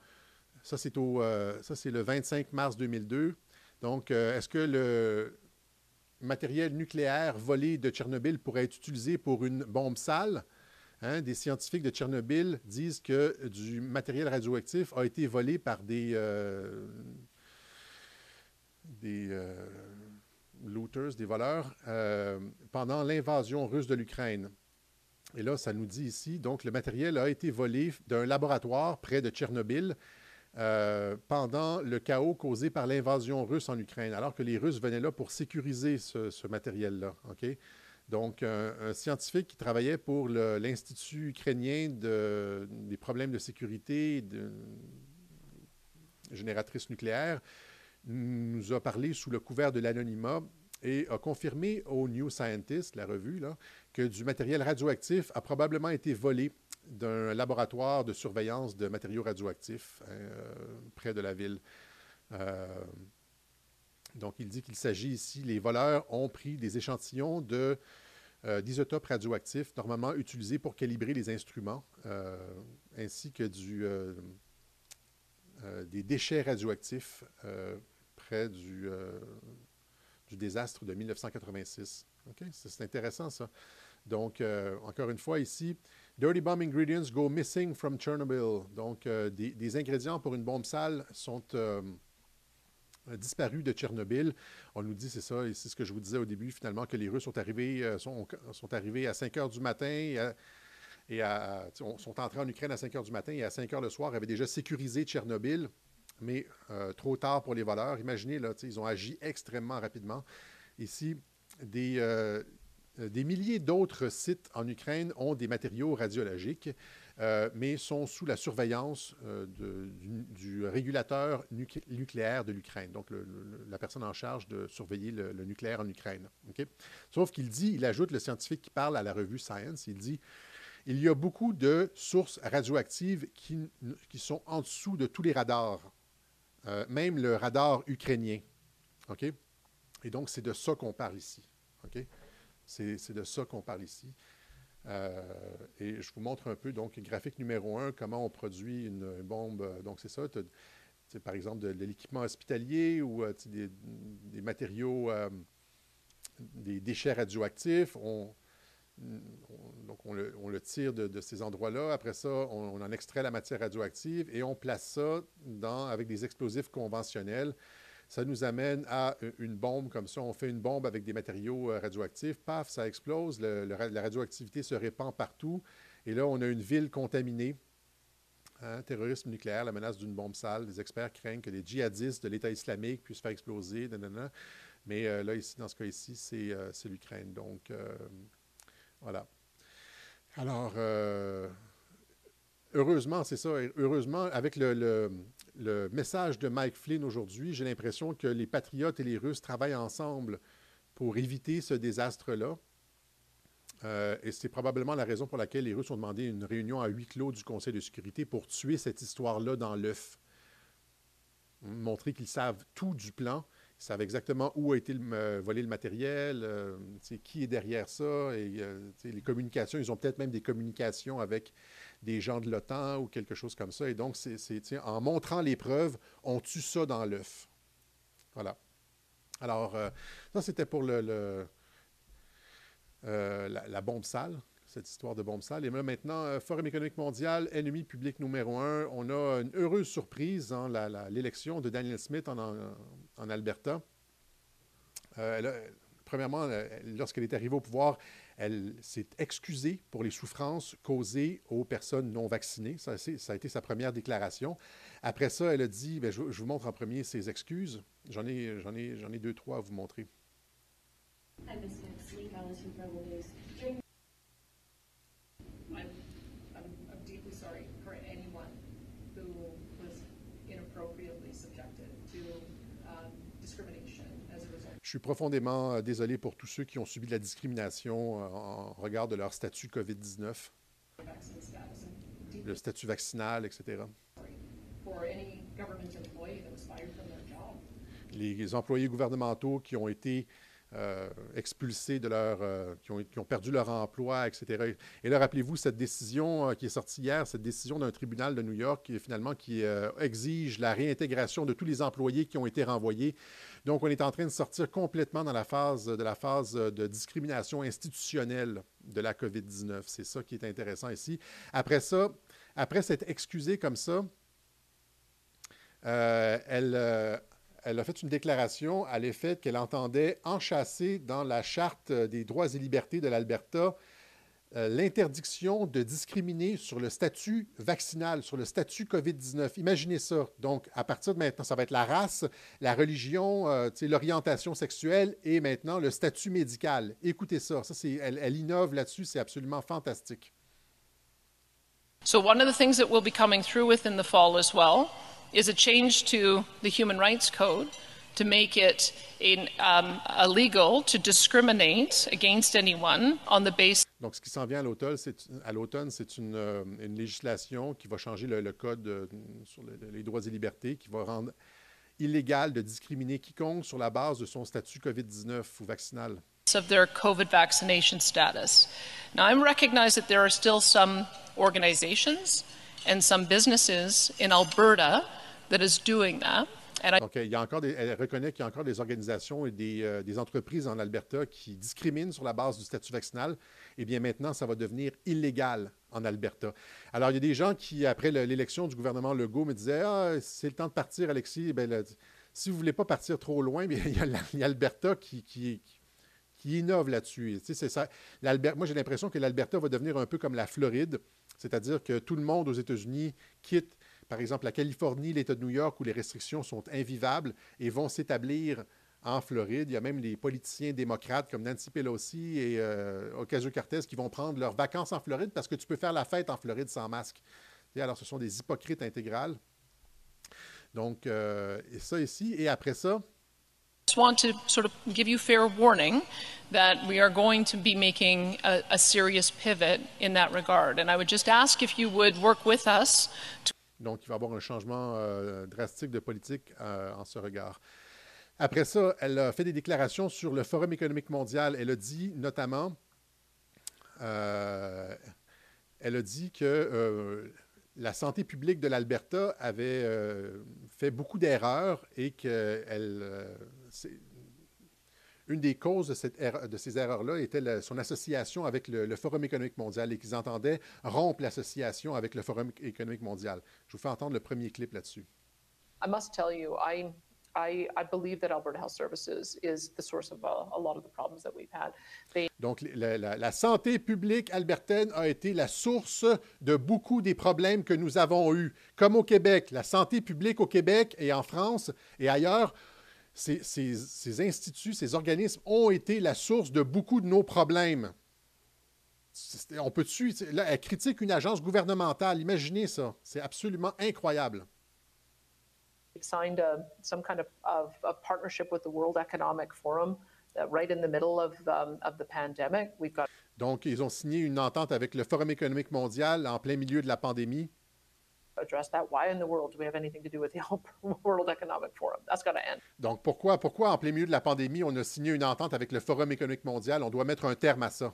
ça c'est euh, le 25 mars 2002. Donc, euh, est-ce que le, matériel nucléaire volé de Tchernobyl pourrait être utilisé pour une bombe sale? Hein, des scientifiques de Tchernobyl disent que du matériel radioactif a été volé par des, euh, euh, looters, des voleurs, euh, pendant l'invasion russe de l'Ukraine. Et là, ça nous dit ici, donc le matériel a été volé d'un laboratoire près de Tchernobyl pendant le chaos causé par l'invasion russe en Ukraine, alors que les Russes venaient là pour sécuriser ce, matériel-là. Donc, un, scientifique qui travaillait pour l'Institut ukrainien de, des problèmes de sécurité de, génératrice nucléaire nous a parlé sous le couvert de l'anonymat et a confirmé au New Scientist, la revue, là, que du matériel radioactif a probablement été volé d'un laboratoire de surveillance de matériaux radioactifs hein, euh, près de la ville. Euh, donc, il dit qu'il s'agit ici, les voleurs ont pris des échantillons de, euh, d'isotopes radioactifs, normalement utilisés pour calibrer les instruments, ainsi que du, des déchets radioactifs près du, du désastre de 1986. C'est intéressant, ça. Donc, encore une fois, ici, Dirty bomb ingredients go missing from Chernobyl. Donc, euh, des, ingrédients pour une bombe sale sont euh, disparus de Tchernobyl. On nous dit, c'est ça, et c'est ce que je vous disais au début, finalement, que les Russes sont arrivés, euh, sont, arrivés à 5 heures du matin et, sont entrés en Ukraine à 5 heures du matin et à 5 heures le soir avaient déjà sécurisé Tchernobyl, mais trop tard pour les voleurs. Imaginez, là, ils ont agi extrêmement rapidement. Ici, des, euh, des milliers d'autres sites en Ukraine ont des matériaux radiologiques, euh, mais sont sous la surveillance euh, du, régulateur nucléaire de l'Ukraine, donc la personne en charge de surveiller le, nucléaire en Ukraine. Sauf qu'il dit, il ajoute, le scientifique qui parle à la revue Science, il dit, il y a beaucoup de sources radioactives qui, sont en dessous de tous les radars, même le radar ukrainien. OK? Et donc, c'est de ça qu'on parle ici. OK? C'est c'est de ça qu'on parle ici. Euh, et je vous montre un peu, donc, graphique numéro un, comment on produit une, bombe. Donc, c'est ça. par exemple de, l'équipement hospitalier ou euh, des, matériaux, euh, des déchets radioactifs. On, on- donc, on le, tire de, de ces endroits-là. Après ça, on, on en extrait la matière radioactive et on place ça dans, avec des explosifs conventionnels. Ça nous amène à u- une bombe comme ça. On fait une bombe avec des matériaux euh, radioactifs. Paf, ça explose. la radioactivité se répand partout. Et là, on a une ville contaminée. Hein, terrorisme nucléaire, la menace d'une bombe sale. Les experts craignent que des djihadistes de l'État islamique puissent faire exploser. Mais euh, là, ici, dans ce cas ici, c'est euh, l'Ukraine. Donc, euh, voilà. Alors, euh, heureusement, c'est ça. Heureusement, avec le- le message de Mike Flynn aujourd'hui, j'ai l'impression que les patriotes et les Russes travaillent ensemble pour éviter ce désastre-là. Euh, et c'est probablement la raison pour laquelle les Russes ont demandé une réunion à huis clos du Conseil de sécurité pour tuer cette histoire-là dans l'œuf. Montrer qu'ils savent tout du plan, ils savent exactement où a été euh, volé le matériel, euh, qui est derrière ça, et les communications, ils ont peut-être même des communications avec des gens de l'OTAN ou quelque chose comme ça. Et donc, c'est, en montrant les preuves, on tue ça dans l'œuf. Voilà. Alors, euh, ça, c'était pour euh, la, bombe sale, cette histoire de bombe sale. Et maintenant, euh, Forum économique mondial, ennemi public numéro un. On a une heureuse surprise la- l'élection de Daniel Smith en, Alberta. Premièrement, lorsqu'elle est arrivée au pouvoir, elle s'est excusée pour les souffrances causées aux personnes non vaccinées. Ça, a été sa première déclaration. Après ça, elle a dit, ben, je, vous montre en premier ses excuses. J'en ai, ai, ai deux, trois à vous montrer. Hi, Ms. Nixley, Gallatin Federal News. During I'm, I'm, I'm deeply sorry for anyone who was inappropriately subjected to um, discrimination as a result Je suis profondément euh, désolé pour tous ceux qui ont subi de la discrimination euh, en regard de leur statut COVID-19, of vaccine status and deeply le statut vaccinal, etc. Les employés gouvernementaux qui ont été euh, expulsés de leur, euh, qui, ont, qui ont perdu leur emploi, etc. Et là, rappelez-vous cette décision euh, qui est sortie hier, cette décision d'un tribunal de New York qui finalement qui exige la réintégration de tous les employés qui ont été renvoyés. Donc, on est en train de sortir complètement dans la phase de la phase de discrimination institutionnelle de la COVID-19. C'est ça qui est intéressant ici. Après ça, après s'être excusée comme ça, elle, elle a fait une déclaration à l'effet qu'elle entendait enchasser dans la Charte des droits et libertés de l'Alberta euh, l'interdiction de discriminer sur le statut vaccinal, sur le statut COVID-19. Imaginez ça. Donc, à partir de maintenant, ça va être la race, la religion, euh, l'orientation sexuelle et maintenant le statut médical. Écoutez ça. ça elle, elle innove là-dessus. C'est absolument fantastique. So, one of the things that will be coming through within the fall as well is a change to the Human Rights Code to make it in, um, illegal to discriminate against anyone on the basis. Donc, ce qui s'en vient à l'automne, c'est, à l'automne, c'est une, euh, une législation qui va changer le, le code euh, sur le- les droits et libertés, qui va rendre illégal de discriminer quiconque sur la base de son statut COVID-19 ou vaccinal. of their COVID vaccination status. Now, I recognize that there are still some organizations and some businesses in Alberta that is doing that. And I Donc, il y a encore elle reconnaît qu'il y a encore des organisations et des, euh, des entreprises en Alberta qui discriminent sur la base du statut vaccinal. Eh bien, maintenant, ça va devenir illégal en Alberta. Alors, il y a des gens qui, après le- l'élection du gouvernement Legault, me disaient Ah, c'est le temps de partir, Alexis. Eh bien, si vous ne voulez pas partir trop loin, bien, il y a l'Alberta qui, qui, innove là-dessus. Tu sais, Moi, j'ai l'impression que l'Alberta va devenir un peu comme la Floride, c'est-à-dire que tout le monde aux États-Unis quitte, par exemple, la Californie, l'État de New York, où les restrictions sont invivables et vont s'établir en Floride. Il y a même les politiciens démocrates comme Nancy Pelosi et euh, Ocasio-Cortez qui vont prendre leurs vacances en Floride parce que tu peux faire la fête en Floride sans masque. Alors, ce sont des hypocrites intégrales. Donc, euh, et ça ici. Et après ça, just want to sort of give you fair warning that we are going to be making a, regard. And I would just ask if you would work with us Donc, il va y avoir un changement euh, drastique de politique euh, en ce regard. Après ça, elle a fait des déclarations sur le Forum économique mondial. Elle a dit notamment, euh, elle a dit que la santé publique de l'Alberta avait fait beaucoup d'erreurs et que elle, une des causes de, cette erreur, de ces erreurs-là était la, son association avec le, le, Forum économique mondial et qu'ils entendaient rompre l'association avec le Forum économique mondial. Je vous fais entendre le premier clip là-dessus. I must tell you, I, I, I believe that Alberta Health Services is the source of a, a lot of the problems that we've had. They... Donc, la, la, la, santé publique albertaine a été la source de beaucoup des problèmes que nous avons eus. Comme au Québec, la santé publique au Québec et en France et ailleurs ces, ces, ces, instituts, ces organismes ont été la source de beaucoup de nos problèmes. On peut dessus, là, elle critique une agence gouvernementale. Imaginez ça. C'est absolument incroyable. signed a, some kind of, of, of, partnership with the World Economic Forum uh, right in the middle of, um, of the pandemic. We've got Donc, ils ont signé une entente avec le Forum économique mondial en plein milieu de la pandémie. Address that. Why in the world do we have anything to do with the World Economic Forum? That's got to end. Donc, pourquoi, pourquoi en plein milieu de la pandémie, on a signé une entente avec le Forum économique mondial? On doit mettre un terme à ça.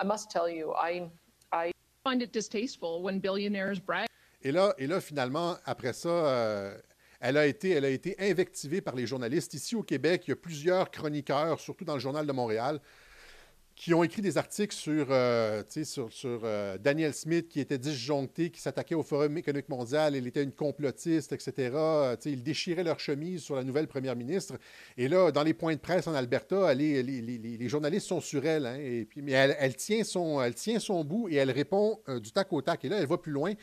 I must tell you, I, I find it distasteful when billionaires brag. Et là, et là finalement, après ça, euh, elle, a été, elle a été invectivée par les journalistes. Ici au Québec, il y a plusieurs chroniqueurs, surtout dans le Journal de Montréal, qui ont écrit des articles sur, euh, sur, sur euh, Daniel Smith, qui était disjoncté, qui s'attaquait au Forum économique mondial, il était une complotiste, etc. Euh, ils déchiraient leur chemise sur la nouvelle première ministre. Et là, dans les points de presse en Alberta, les, journalistes sont sur elle. Hein, et puis, mais elle, elle, tient son, elle tient son bout et elle répond euh, du tac au tac. Et là, elle va plus loin.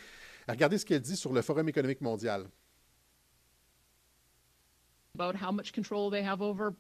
Regardez ce qu'elle dit sur le Forum économique mondial. About how much control they have over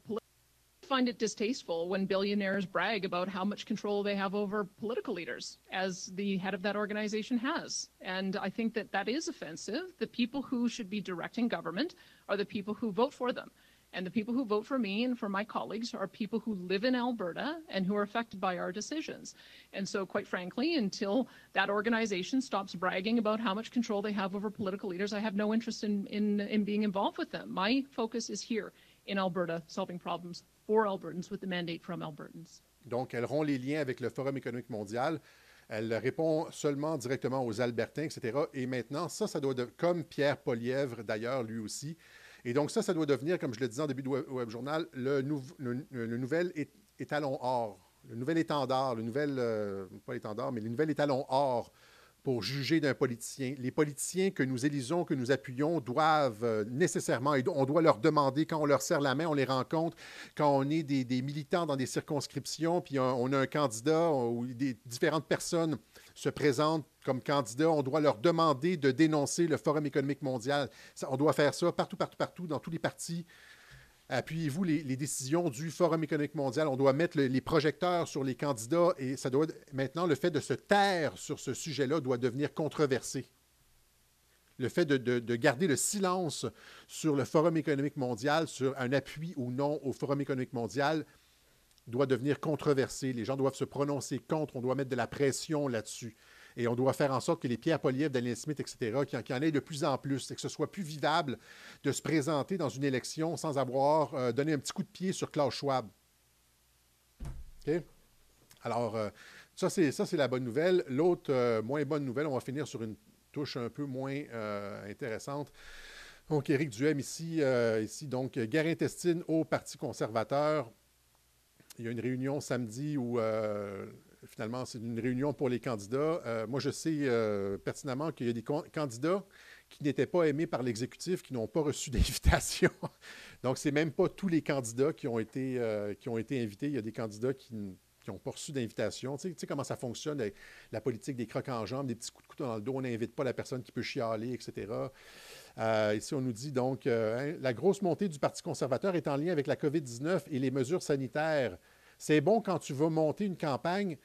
find it distasteful when billionaires brag about how much control they have over political leaders, as the head of that organization has. And I think that that is offensive. The people who should be directing government are the people who vote for them. And the people who vote for me and for my colleagues are people who live in Alberta and who are affected by our decisions. And so, quite frankly, until that organization stops bragging about how much control they have over political leaders, I have no interest in, in, in being involved with them. My focus is here in Alberta, solving problems for Albertans with the mandate from Albertans. Donc, elle rompt les liens avec le Forum économique mondial. Elle répond seulement directement aux Albertains, etc. Et maintenant, ça, ça doit, de, comme Pierre Polièvre d'ailleurs, lui aussi. Et donc, ça, ça doit devenir, comme je le disais en début de Web, Journal, le, nouvel étalon or, le nouvel étendard, le nouvel, euh, pas étendard, mais le nouvel étalon or pour juger d'un politicien. Les politiciens que nous élisons, que nous appuyons, doivent euh, nécessairement, et on doit leur demander, quand on leur serre la main, on les rencontre, quand on est des, militants dans des circonscriptions, puis on, a un candidat ou différentes personnes se présentent comme candidats, on doit leur demander de dénoncer le Forum économique mondial. On doit faire ça partout, partout, partout, dans tous les partis. Appuyez-vous les, décisions du Forum économique mondial. On doit mettre le, les projecteurs sur les candidats et ça doit maintenant le fait de se taire sur ce sujet-là doit devenir controversé. Le fait de, de, garder le silence sur le Forum économique mondial, sur un appui ou non au Forum économique mondial, doit devenir controversé. Les gens doivent se prononcer contre. On doit mettre de la pression là-dessus. Et on doit faire en sorte que les Pierre Poliev, Daniel Smith, etc., qu'il y en ait de plus en plus et que ce soit plus vivable de se présenter dans une élection sans avoir euh, donné un petit coup de pied sur Klaus Schwab. OK? Alors, euh, ça, c'est, la bonne nouvelle. L'autre euh, moins bonne nouvelle, on va finir sur une touche un peu moins intéressante. Donc, Éric Duhem ici, ici, donc, guerre intestine au Parti conservateur. Il y a une réunion samedi où finalement, c'est une réunion pour les candidats. Euh, moi, je sais euh, pertinemment qu'il y a des candidats qui n'étaient pas aimés par l'exécutif, qui n'ont pas reçu d'invitation. Donc, ce n'est même pas tous les candidats qui ont été, euh, qui ont été invités. Il y a des candidats qui n'ont pas reçu d'invitation. Tu sais, comment ça fonctionne, la, la politique des crocs en jambes, des petits coups de couteau dans le dos, on n'invite pas la personne qui peut chialer, etc. Ici, on nous dit donc, hein, la grosse montée du Parti conservateur est en lien avec la COVID-19 et les mesures sanitaires. C'est bon quand tu vas monter une campagne,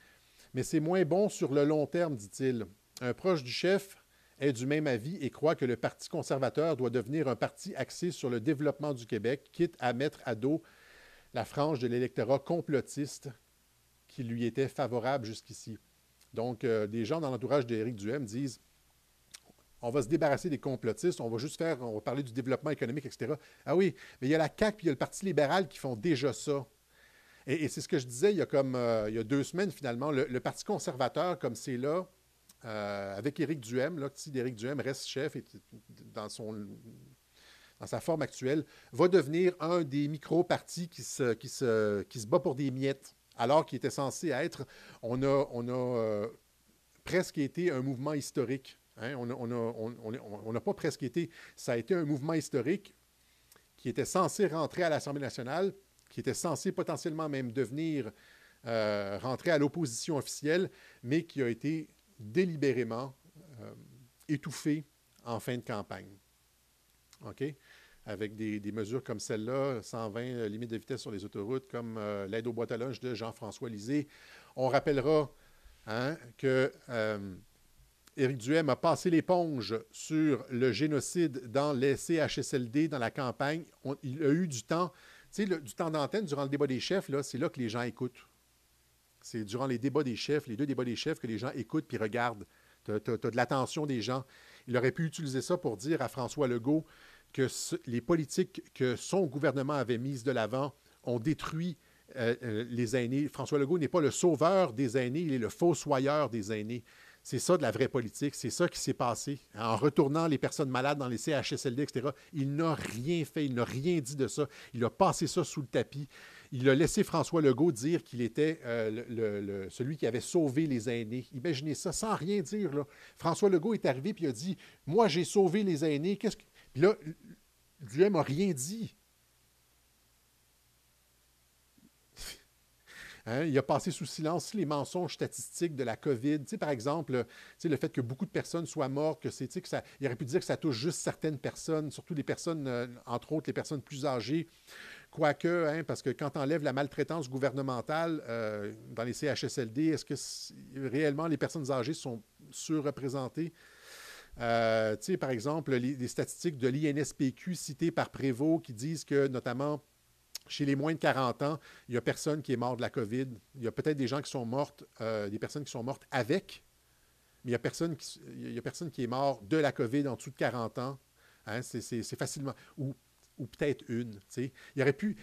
mais c'est moins bon sur le long terme, dit-il. Un proche du chef est du même avis et croit que le Parti conservateur doit devenir un parti axé sur le développement du Québec, quitte à mettre à dos la frange de l'électorat complotiste qui lui était favorable jusqu'ici. Donc, euh, des gens dans l'entourage d'Éric Duhem disent on va se débarrasser des complotistes, on va juste faire, on va parler du développement économique, etc. Ah oui, mais il y a la CAQ puis il y a le Parti libéral qui font déjà ça. Et, c'est ce que je disais il y a comme euh, il y a deux semaines finalement. Le, Parti conservateur, comme c'est là, euh, avec Éric Duhem, là, si Éric Duhem reste chef dans, son, dans sa forme actuelle, va devenir un des micro-partis qui se, qui, se, qui se bat pour des miettes, alors qu'il était censé être. On a, on a euh, presque été un mouvement historique. Hein. On n'a on on, pas presque été. Ça a été un mouvement historique qui était censé rentrer à l'Assemblée nationale, qui était censé potentiellement même devenir euh, rentrer à l'opposition officielle, mais qui a été délibérément euh, étouffé en fin de campagne. OK? Avec des, mesures comme celle-là, 120 euh, limite de vitesse sur les autoroutes, comme euh, l'aide aux boîtes à lunch de Jean-François Lisée. On rappellera hein, que Éric Duhem a passé l'éponge sur le génocide dans les CHSLD, dans la campagne. Il a eu du temps, sais, du temps d'antenne durant le débat des chefs, c'est là que les gens écoutent. C'est durant les débats des chefs, les deux débats des chefs, que les gens écoutent puis regardent. Tu as, de l'attention des gens. Il aurait pu utiliser ça pour dire à François Legault que les politiques que son gouvernement avait mises de l'avant ont détruit euh, euh, les aînés. François Legault n'est pas le sauveur des aînés, il est le fossoyeur des aînés. C'est ça de la vraie politique. C'est ça qui s'est passé. En retournant les personnes malades dans les CHSLD, etc., il n'a rien fait, il n'a rien dit de ça. Il a passé ça sous le tapis. Il a laissé François Legault dire qu'il était euh, celui qui avait sauvé les aînés. Imaginez ça, sans rien dire. François Legault est arrivé et a dit Moi, j'ai sauvé les aînés. Qu'est-ce que. Puis là, Duhem n'a rien dit. Hein, il a passé sous silence les mensonges statistiques de la COVID. Tu par exemple, euh, le fait que beaucoup de personnes soient mortes, que c'est, que ça, il aurait pu dire que ça touche juste certaines personnes, surtout les personnes, euh, entre autres les personnes plus âgées. Quoique, hein, parce que quand on enlève la maltraitance gouvernementale euh, dans les CHSLD, est-ce que réellement les personnes âgées sont surreprésentées? Euh, par exemple, les, les statistiques de l'INSPQ citées par Prévost qui disent que, notamment, chez les moins de 40 ans, il n'y a personne qui est mort de la COVID. Il y a peut-être des gens qui sont mortes, euh, des personnes qui sont mortes avec, mais il n'y a, personne qui- a personne qui est mort de la COVID en dessous de 40 ans. Hein, c'est, facilement. Ou, ou peut-être une. tu sais. Il aurait pu,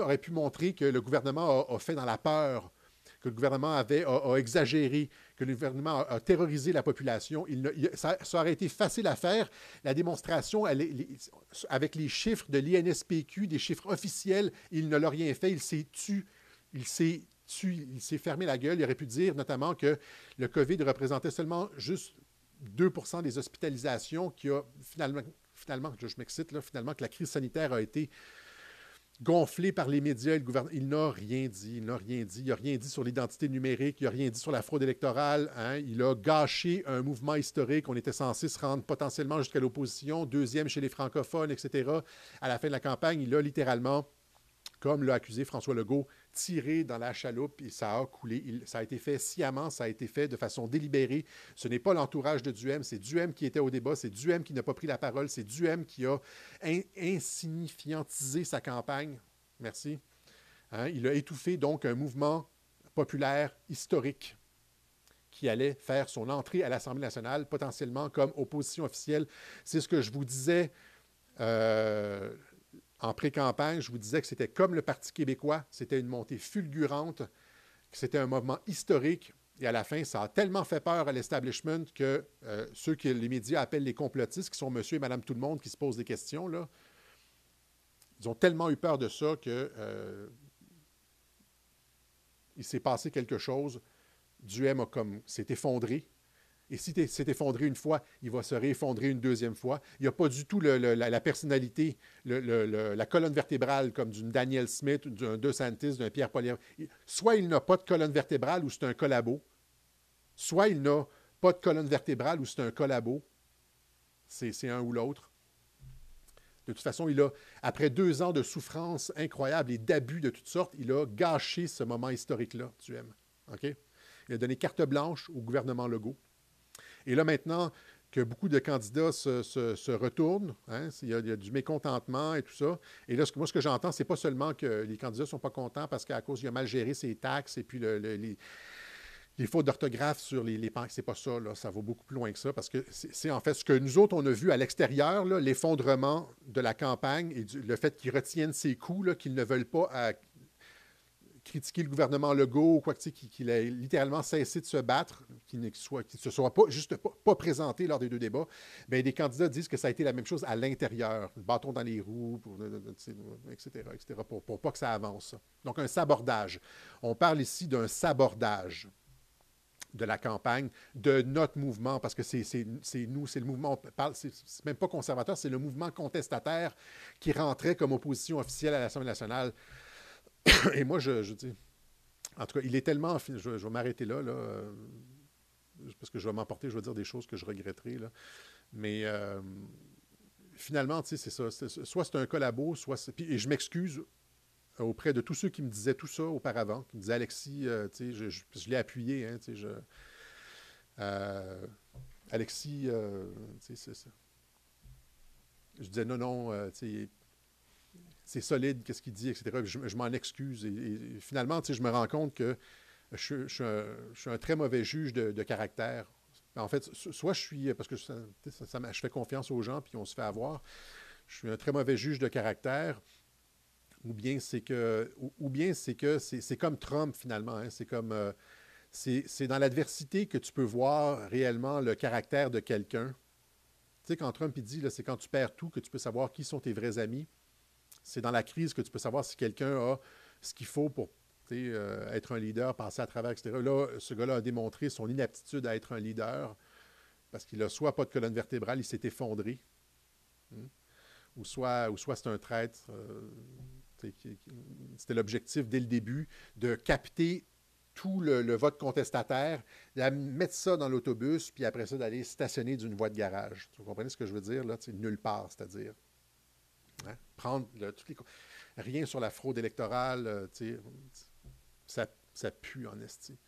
aurait pu montrer que le gouvernement a, fait dans la peur, que le gouvernement avait, a exagéré, que le gouvernement a, terrorisé la population. Ça, aurait été facile à faire. La démonstration, avec les chiffres de l'INSPQ, des chiffres officiels, il ne l'a rien fait. Il s'est tu. Il s'est tu. Il s'est fermé la gueule. Il aurait pu dire notamment que le COVID représentait seulement juste 2 des hospitalisations, qui a finalement, finalement je, je m'excite, finalement, que la crise sanitaire a été gonflée par les médias et le gouvernement. Il n'a rien dit, il n'a rien dit. Il n'a rien dit sur l'identité numérique, il n'a rien dit sur la fraude électorale. hein. Il a gâché un mouvement historique. On était censé se rendre potentiellement jusqu'à l'opposition, deuxième chez les francophones, etc. À la fin de la campagne, il a littéralement comme l'a accusé François Legault, tiré dans la chaloupe et ça a coulé. Ça a été fait sciemment, ça a été fait de façon délibérée. Ce n'est pas l'entourage de Duhem, c'est Duhem qui était au débat, c'est Duhem qui n'a pas pris la parole, c'est Duhem qui a in- insignifiantisé sa campagne. Merci. Hein, il a étouffé donc un mouvement populaire historique qui allait faire son entrée à l'Assemblée nationale, potentiellement comme opposition officielle. C'est ce que je vous disais euh, en pré-campagne, je vous disais que c'était comme le Parti québécois, c'était une montée fulgurante, que c'était un mouvement historique. Et à la fin, ça a tellement fait peur à l'establishment que euh, ceux que les médias appellent les complotistes, qui sont monsieur et madame tout le monde qui se posent des questions, ils ont tellement eu peur de ça que euh, il s'est passé quelque chose. Duhem a comme s'est effondré. Et si s'est effondré une fois, il va se réeffondrer une deuxième fois. Il n'y a pas du tout la, personnalité, la colonne vertébrale comme d'une Daniel Smith, d'un De Santis, d'un Pierre Poilievre. Il- Soit il n'a pas de colonne vertébrale ou c'est un collabo, soit il n'a pas de colonne vertébrale ou c'est un collabo. C'est c'est un ou l'autre. De toute façon, il a, après deux ans de souffrance incroyable et d'abus de toutes sortes, il a gâché ce moment historique-là, tu aimes. Il a donné carte blanche au gouvernement Legault. Et là, maintenant que beaucoup de candidats se, retournent, hein, il, y a, du mécontentement et tout ça. Et là, moi, ce que j'entends, c'est pas seulement que les candidats ne sont pas contents parce qu'à cause, il a mal géré ses taxes et puis le- le- les, fautes d'orthographe sur les, les c'est pas ça, là, ça va beaucoup plus loin que ça, parce que c'est en fait ce que nous autres, on a vu à l'extérieur, l'effondrement de la campagne et le fait qu'ils retiennent ses coups, là, qu'ils ne veulent pas critiquer le gouvernement Legault ou quoi que tu sais, qu'il ait littéralement cessé de se battre, qu'il ne soit, se soit pas, juste pas, présenté lors des deux débats, bien, des candidats disent que ça a été la même chose à l'intérieur, bâton dans les roues, pour, euh, tu sais, etc., etc., pour, pour pas que ça avance. Donc, un sabordage. On parle ici d'un sabordage de la campagne, de notre mouvement, parce que c'est nous, c'est le mouvement, c'est même pas conservateur, c'est le mouvement contestataire qui rentrait comme opposition officielle à l'Assemblée nationale. Et moi, je, je dis, en tout cas, il est tellement, je, je vais m'arrêter là, là, euh, parce que je vais m'emporter, je vais dire des choses que je regretterai, là. mais euh, finalement, tu sais, c'est ça, soit c'est un collabo, soit et je m'excuse auprès de tous ceux qui me disaient tout ça auparavant, qui me disaient Alexis, euh, tu sais, je, je- l'ai appuyé, hein, tu sais, je, Alexis, tu sais, c'est ça. Je disais non, non, tu sais, c'est solide, qu'est-ce qu'il dit, etc. Je, m'en excuse. Et, finalement, je me rends compte que je, suis un, très mauvais juge de, caractère. En fait, so- soit je suis, parce que je fais confiance aux gens, puis on se fait avoir, je suis un très mauvais juge de caractère, ou bien c'est que, ou, bien c'est que c'est comme Trump finalement. hein. c'est comme, euh, c'est dans l'adversité que tu peux voir réellement le caractère de quelqu'un. Tu sais, quand Trump il dit, c'est quand tu perds tout que tu peux savoir qui sont tes vrais amis. C'est dans la crise que tu peux savoir si quelqu'un a ce qu'il faut pour euh, être un leader, passer à travers, etc. Là, ce gars-là a démontré son inaptitude à être un leader parce qu'il a soit pas de colonne vertébrale, il s'est effondré, hein, ou soit, c'est un traître. euh, C'était l'objectif dès le début de capter tout le, vote contestataire, de mettre ça dans l'autobus, puis après ça, d'aller stationner d'une voie de garage. Vous comprenez ce que je veux dire? Là? Nulle part, c'est-à-dire. Hein? Rien sur la fraude électorale, euh, ça, ça pue en esti.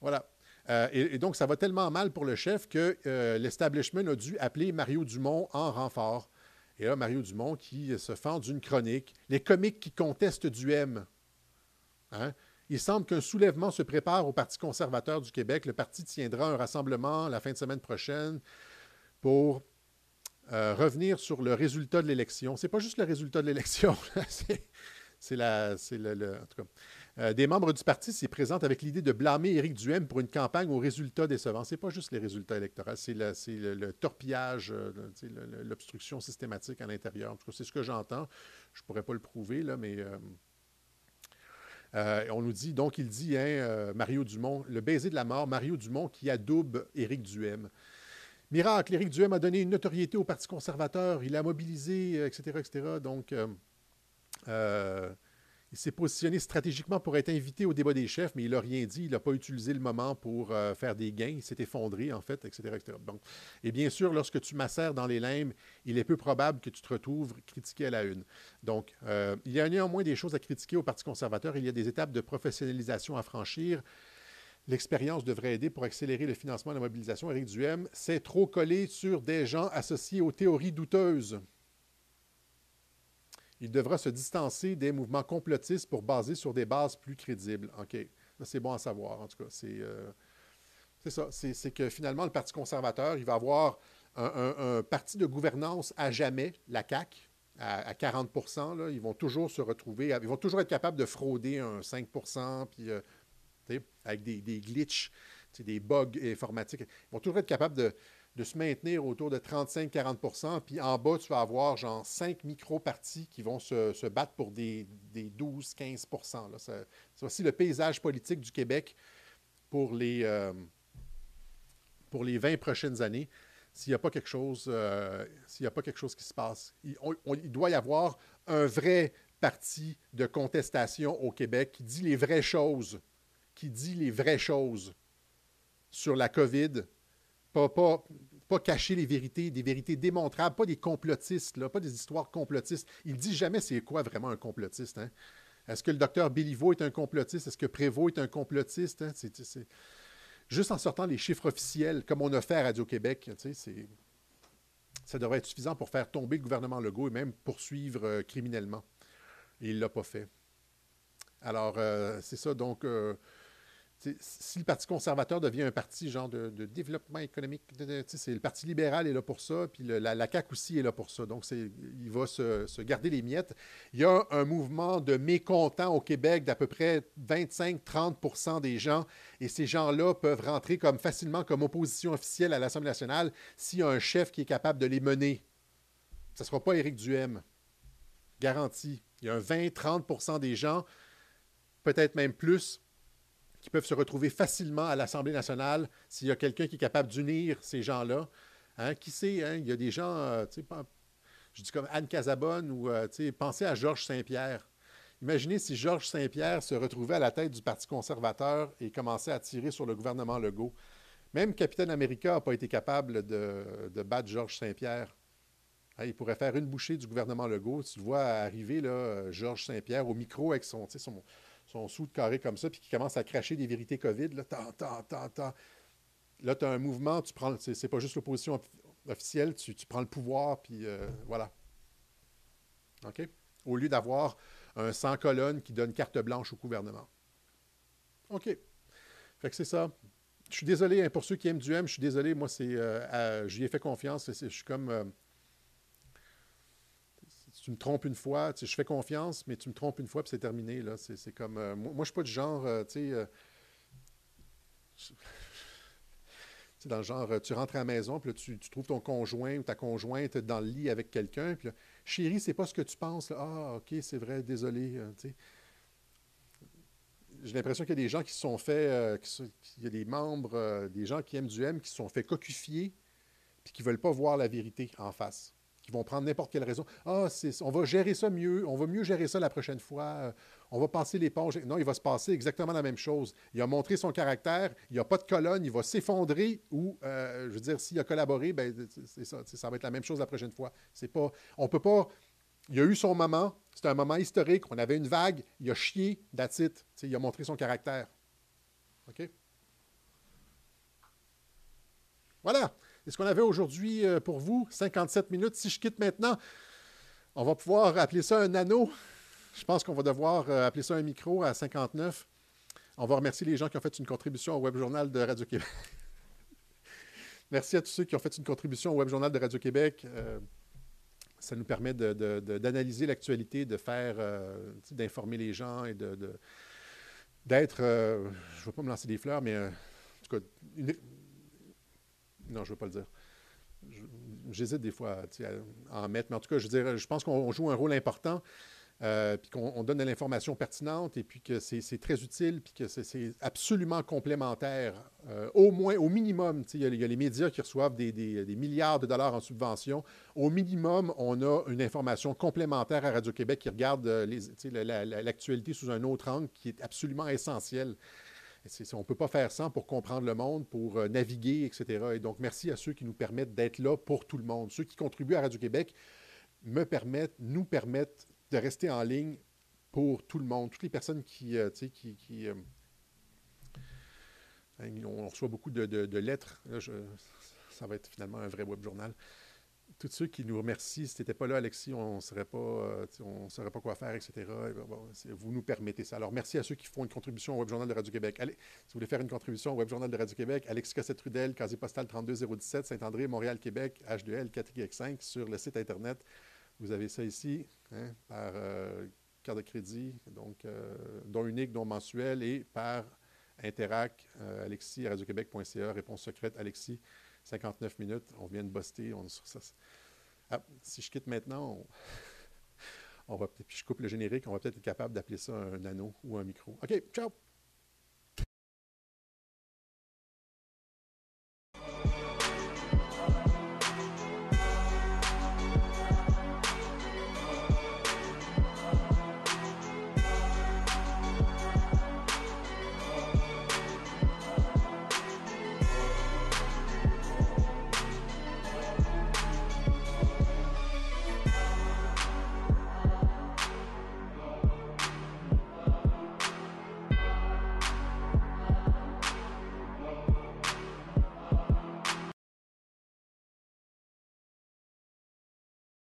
Voilà. Euh, et, et donc, ça va tellement mal pour le chef que euh, l'establishment a dû appeler Mario Dumont en renfort. Et là, Mario Dumont qui se fend d'une chronique. Les comiques qui contestent du M. Hein? Il semble qu'un soulèvement se prépare au Parti conservateur du Québec. Le parti tiendra un rassemblement la fin de semaine prochaine pour euh, revenir sur le résultat de l'élection. C'est pas juste le résultat de l'élection, c'est- la, le, en tout cas. Euh, des membres du parti s'y présentent avec l'idée de blâmer Éric Duhem pour une campagne aux résultats décevants. C'est pas juste les résultats électoraux, c'est le, le- torpillage, euh, l'obstruction systématique à l'intérieur. En tout cas, c'est ce que j'entends. Je pourrais pas le prouver, là, mais on nous dit, donc il dit, hein, Mario Dumont, le baiser de la mort, Mario Dumont qui adoube Éric Duhem. Miracle, Éric Duhem a donné une notoriété au Parti conservateur, il a mobilisé, euh, etc.. Donc, euh, euh, il s'est positionné stratégiquement pour être invité au débat des chefs, mais il n'a rien dit. Il n'a pas utilisé le moment pour faire des gains. Il s'est effondré, en fait, etc.. Et bien sûr, lorsque tu macères dans les limbes, il est peu probable que tu te retrouves critiqué à la une. Donc, il y a néanmoins des choses à critiquer au Parti conservateur. Il y a des étapes de professionnalisation à franchir. L'expérience devrait aider pour accélérer le financement de la mobilisation. Éric Duhem s'est trop collé sur des gens associés aux théories douteuses. Il devra se distancer des mouvements complotistes pour baser sur des bases plus crédibles. OK. C'est bon à savoir, en tout cas. C'est euh, c'est ça. C'est c'est que finalement, le Parti conservateur, il va avoir un, parti de gouvernance à jamais, la CAQ, à, à 40 là, Ils vont toujours se retrouver, ils vont toujours être capables de frauder un 5 puis euh, avec des, glitches, des bugs informatiques. Ils vont toujours être capables de, se maintenir autour de 35-40% puis en bas, tu vas avoir genre 5 micro-partis qui vont se, battre pour des, des 12-15 là. Ça- C'est aussi le paysage politique du Québec pour les, euh, pour les 20 prochaines années. S'il n'y a pas quelque chose, euh, s'il a pas quelque chose qui se passe, il doit y avoir un vrai parti de contestation au Québec qui dit les vraies choses, qui dit les vraies choses sur la COVID, pas, pas, pas cacher les vérités, des vérités démontrables, pas des complotistes, là, pas des histoires complotistes. Il dit jamais c'est quoi vraiment un complotiste. hein. Est-ce que le docteur Béliveau est un complotiste? Est-ce que Prévost est un complotiste? hein? Juste en sortant les chiffres officiels, comme on a fait à Radio-Québec, ça devrait être suffisant pour faire tomber le gouvernement Legault et même poursuivre euh, criminellement. Et il ne l'a pas fait. Alors, euh, c'est ça. Donc, euh, si le Parti conservateur devient un parti genre de, développement économique, c'est le Parti libéral est là pour ça, puis la, la, CAQ aussi est là pour ça. Donc, il va se, garder les miettes. Il y a un mouvement de mécontents au Québec d'à peu près 25-30% des gens, et ces gens-là peuvent rentrer comme facilement comme opposition officielle à l'Assemblée nationale s'il y a un chef qui est capable de les mener. Ce ne sera pas Éric Duhem. Garanti. Il y a un 20-30% des gens, peut-être même plus, qui peuvent se retrouver facilement à l'Assemblée nationale s'il y a quelqu'un qui est capable d'unir ces gens-là. Hein, qui sait, hein, il y a des gens, euh, je dis comme Anne Casabonne ou euh, pensez à Georges Saint-Pierre. Imaginez si Georges Saint-Pierre se retrouvait à la tête du Parti conservateur et commençait à tirer sur le gouvernement Legault. Même Capitaine America n'a pas été capable de, battre Georges Saint-Pierre. Hein, il pourrait faire une bouchée du gouvernement Legault. Tu le vois arriver, là, Georges Saint-Pierre, au micro avec son, son, son sou de carré comme ça, puis qui commence à cracher des vérités COVID. Là, tant, tant, tant, tant. Là, tu as un mouvement, tu prends, c'est, pas juste l'opposition officielle, tu, prends le pouvoir, puis euh, voilà. OK? Au lieu d'avoir un sans colonne qui donne carte blanche au gouvernement. OK. Fait que c'est ça. Je suis désolé, hein, pour ceux qui aiment du M, je suis désolé, moi, c'est, euh, j'y ai fait confiance. je suis comme. Euh, tu me trompes une fois, tu je fais confiance, mais tu me trompes une fois, puis c'est terminé. Là. C'est, comme. Euh, moi, moi, je suis pas du genre, euh, tu sais. Euh, dans le genre, tu rentres à la maison, puis là, tu, trouves ton conjoint ou ta conjointe dans le lit avec quelqu'un, puis là, chérie, c'est pas ce que tu penses. Ah, OK, c'est vrai, désolé. tu sais. J'ai l'impression qu'il y a des gens qui se sont fait, qu'il y a des membres, des gens qui aiment du M, qui se sont fait cocufier, puis qui ne veulent pas voir la vérité en face qui vont prendre n'importe quelle raison. Ah, on va gérer ça mieux, on va mieux gérer ça la prochaine fois, euh, on va passer l'éponge. Non, il va se passer exactement la même chose. Il a montré son caractère, il n'y a pas de colonne, il va s'effondrer ou, euh, je veux dire, s'il a collaboré, ben, c'est ça, ça va être la même chose la prochaine fois. C'est pas, on peut pas. Il a eu son moment, c'était un moment historique, on avait une vague, il a chié, it. il a montré son caractère. OK? Voilà. Et ce qu'on avait aujourd'hui euh, pour vous, 57 minutes. Si je quitte maintenant, on va pouvoir appeler ça un anneau. Je pense qu'on va devoir euh, appeler ça un micro à 59. On va remercier les gens qui ont fait une contribution au Web Journal de Radio-Québec. Merci à tous ceux qui ont fait une contribution au Web Journal de Radio-Québec. Euh, ça nous permet d'analyser l'actualité, de faire, d'informer les gens et d'être, je ne vais pas me lancer des fleurs, mais en tout cas, une, non, je ne veux pas le dire. J'hésite des fois à, en mettre, mais en tout cas, je, je pense qu'on joue un rôle important, euh, puis qu'on donne de l'information pertinente, et puis que c'est très utile, puis que c'est absolument complémentaire. Euh, au moins, au minimum, il y, a les médias qui reçoivent des, milliards de dollars en subvention. Au minimum, on a une information complémentaire à Radio-Québec qui regarde euh, l'actualité sous un autre angle qui est absolument essentiel on ne peut pas faire ça pour comprendre le monde, pour euh, naviguer, etc. Et donc, merci à ceux qui nous permettent d'être là pour tout le monde. Ceux qui contribuent à Radio-Québec me permettent, nous permettent de rester en ligne pour tout le monde. Toutes les personnes qui, euh, qui, euh, hein, on reçoit beaucoup de, lettres. ça va être finalement un vrai web journal tous ceux qui nous remercient, si tu n'étais pas là, Alexis, on ne saurait pas, euh, on saurait pas quoi faire, etc. Ben, vous nous permettez ça. Alors, merci à ceux qui font une contribution au Web Journal de Radio-Québec. Allez, si vous voulez faire une contribution au Web Journal de Radio-Québec, Alexis Cossette-Trudel, casier postal 32017, Saint-André, Montréal, Québec, H2L 4Y5 sur le site Internet. Vous avez ça ici, hein, par euh, carte de crédit, donc euh, don unique, don mensuel, et par Interac, Alexis, radioquebec.ca, réponse secrète, Alexis. 59 minutes, on vient de buster. On, ça, ah, si je quitte maintenant, on, va, puis je coupe le générique, on va peut-être être capable d'appeler ça un anneau ou un micro. OK, ciao!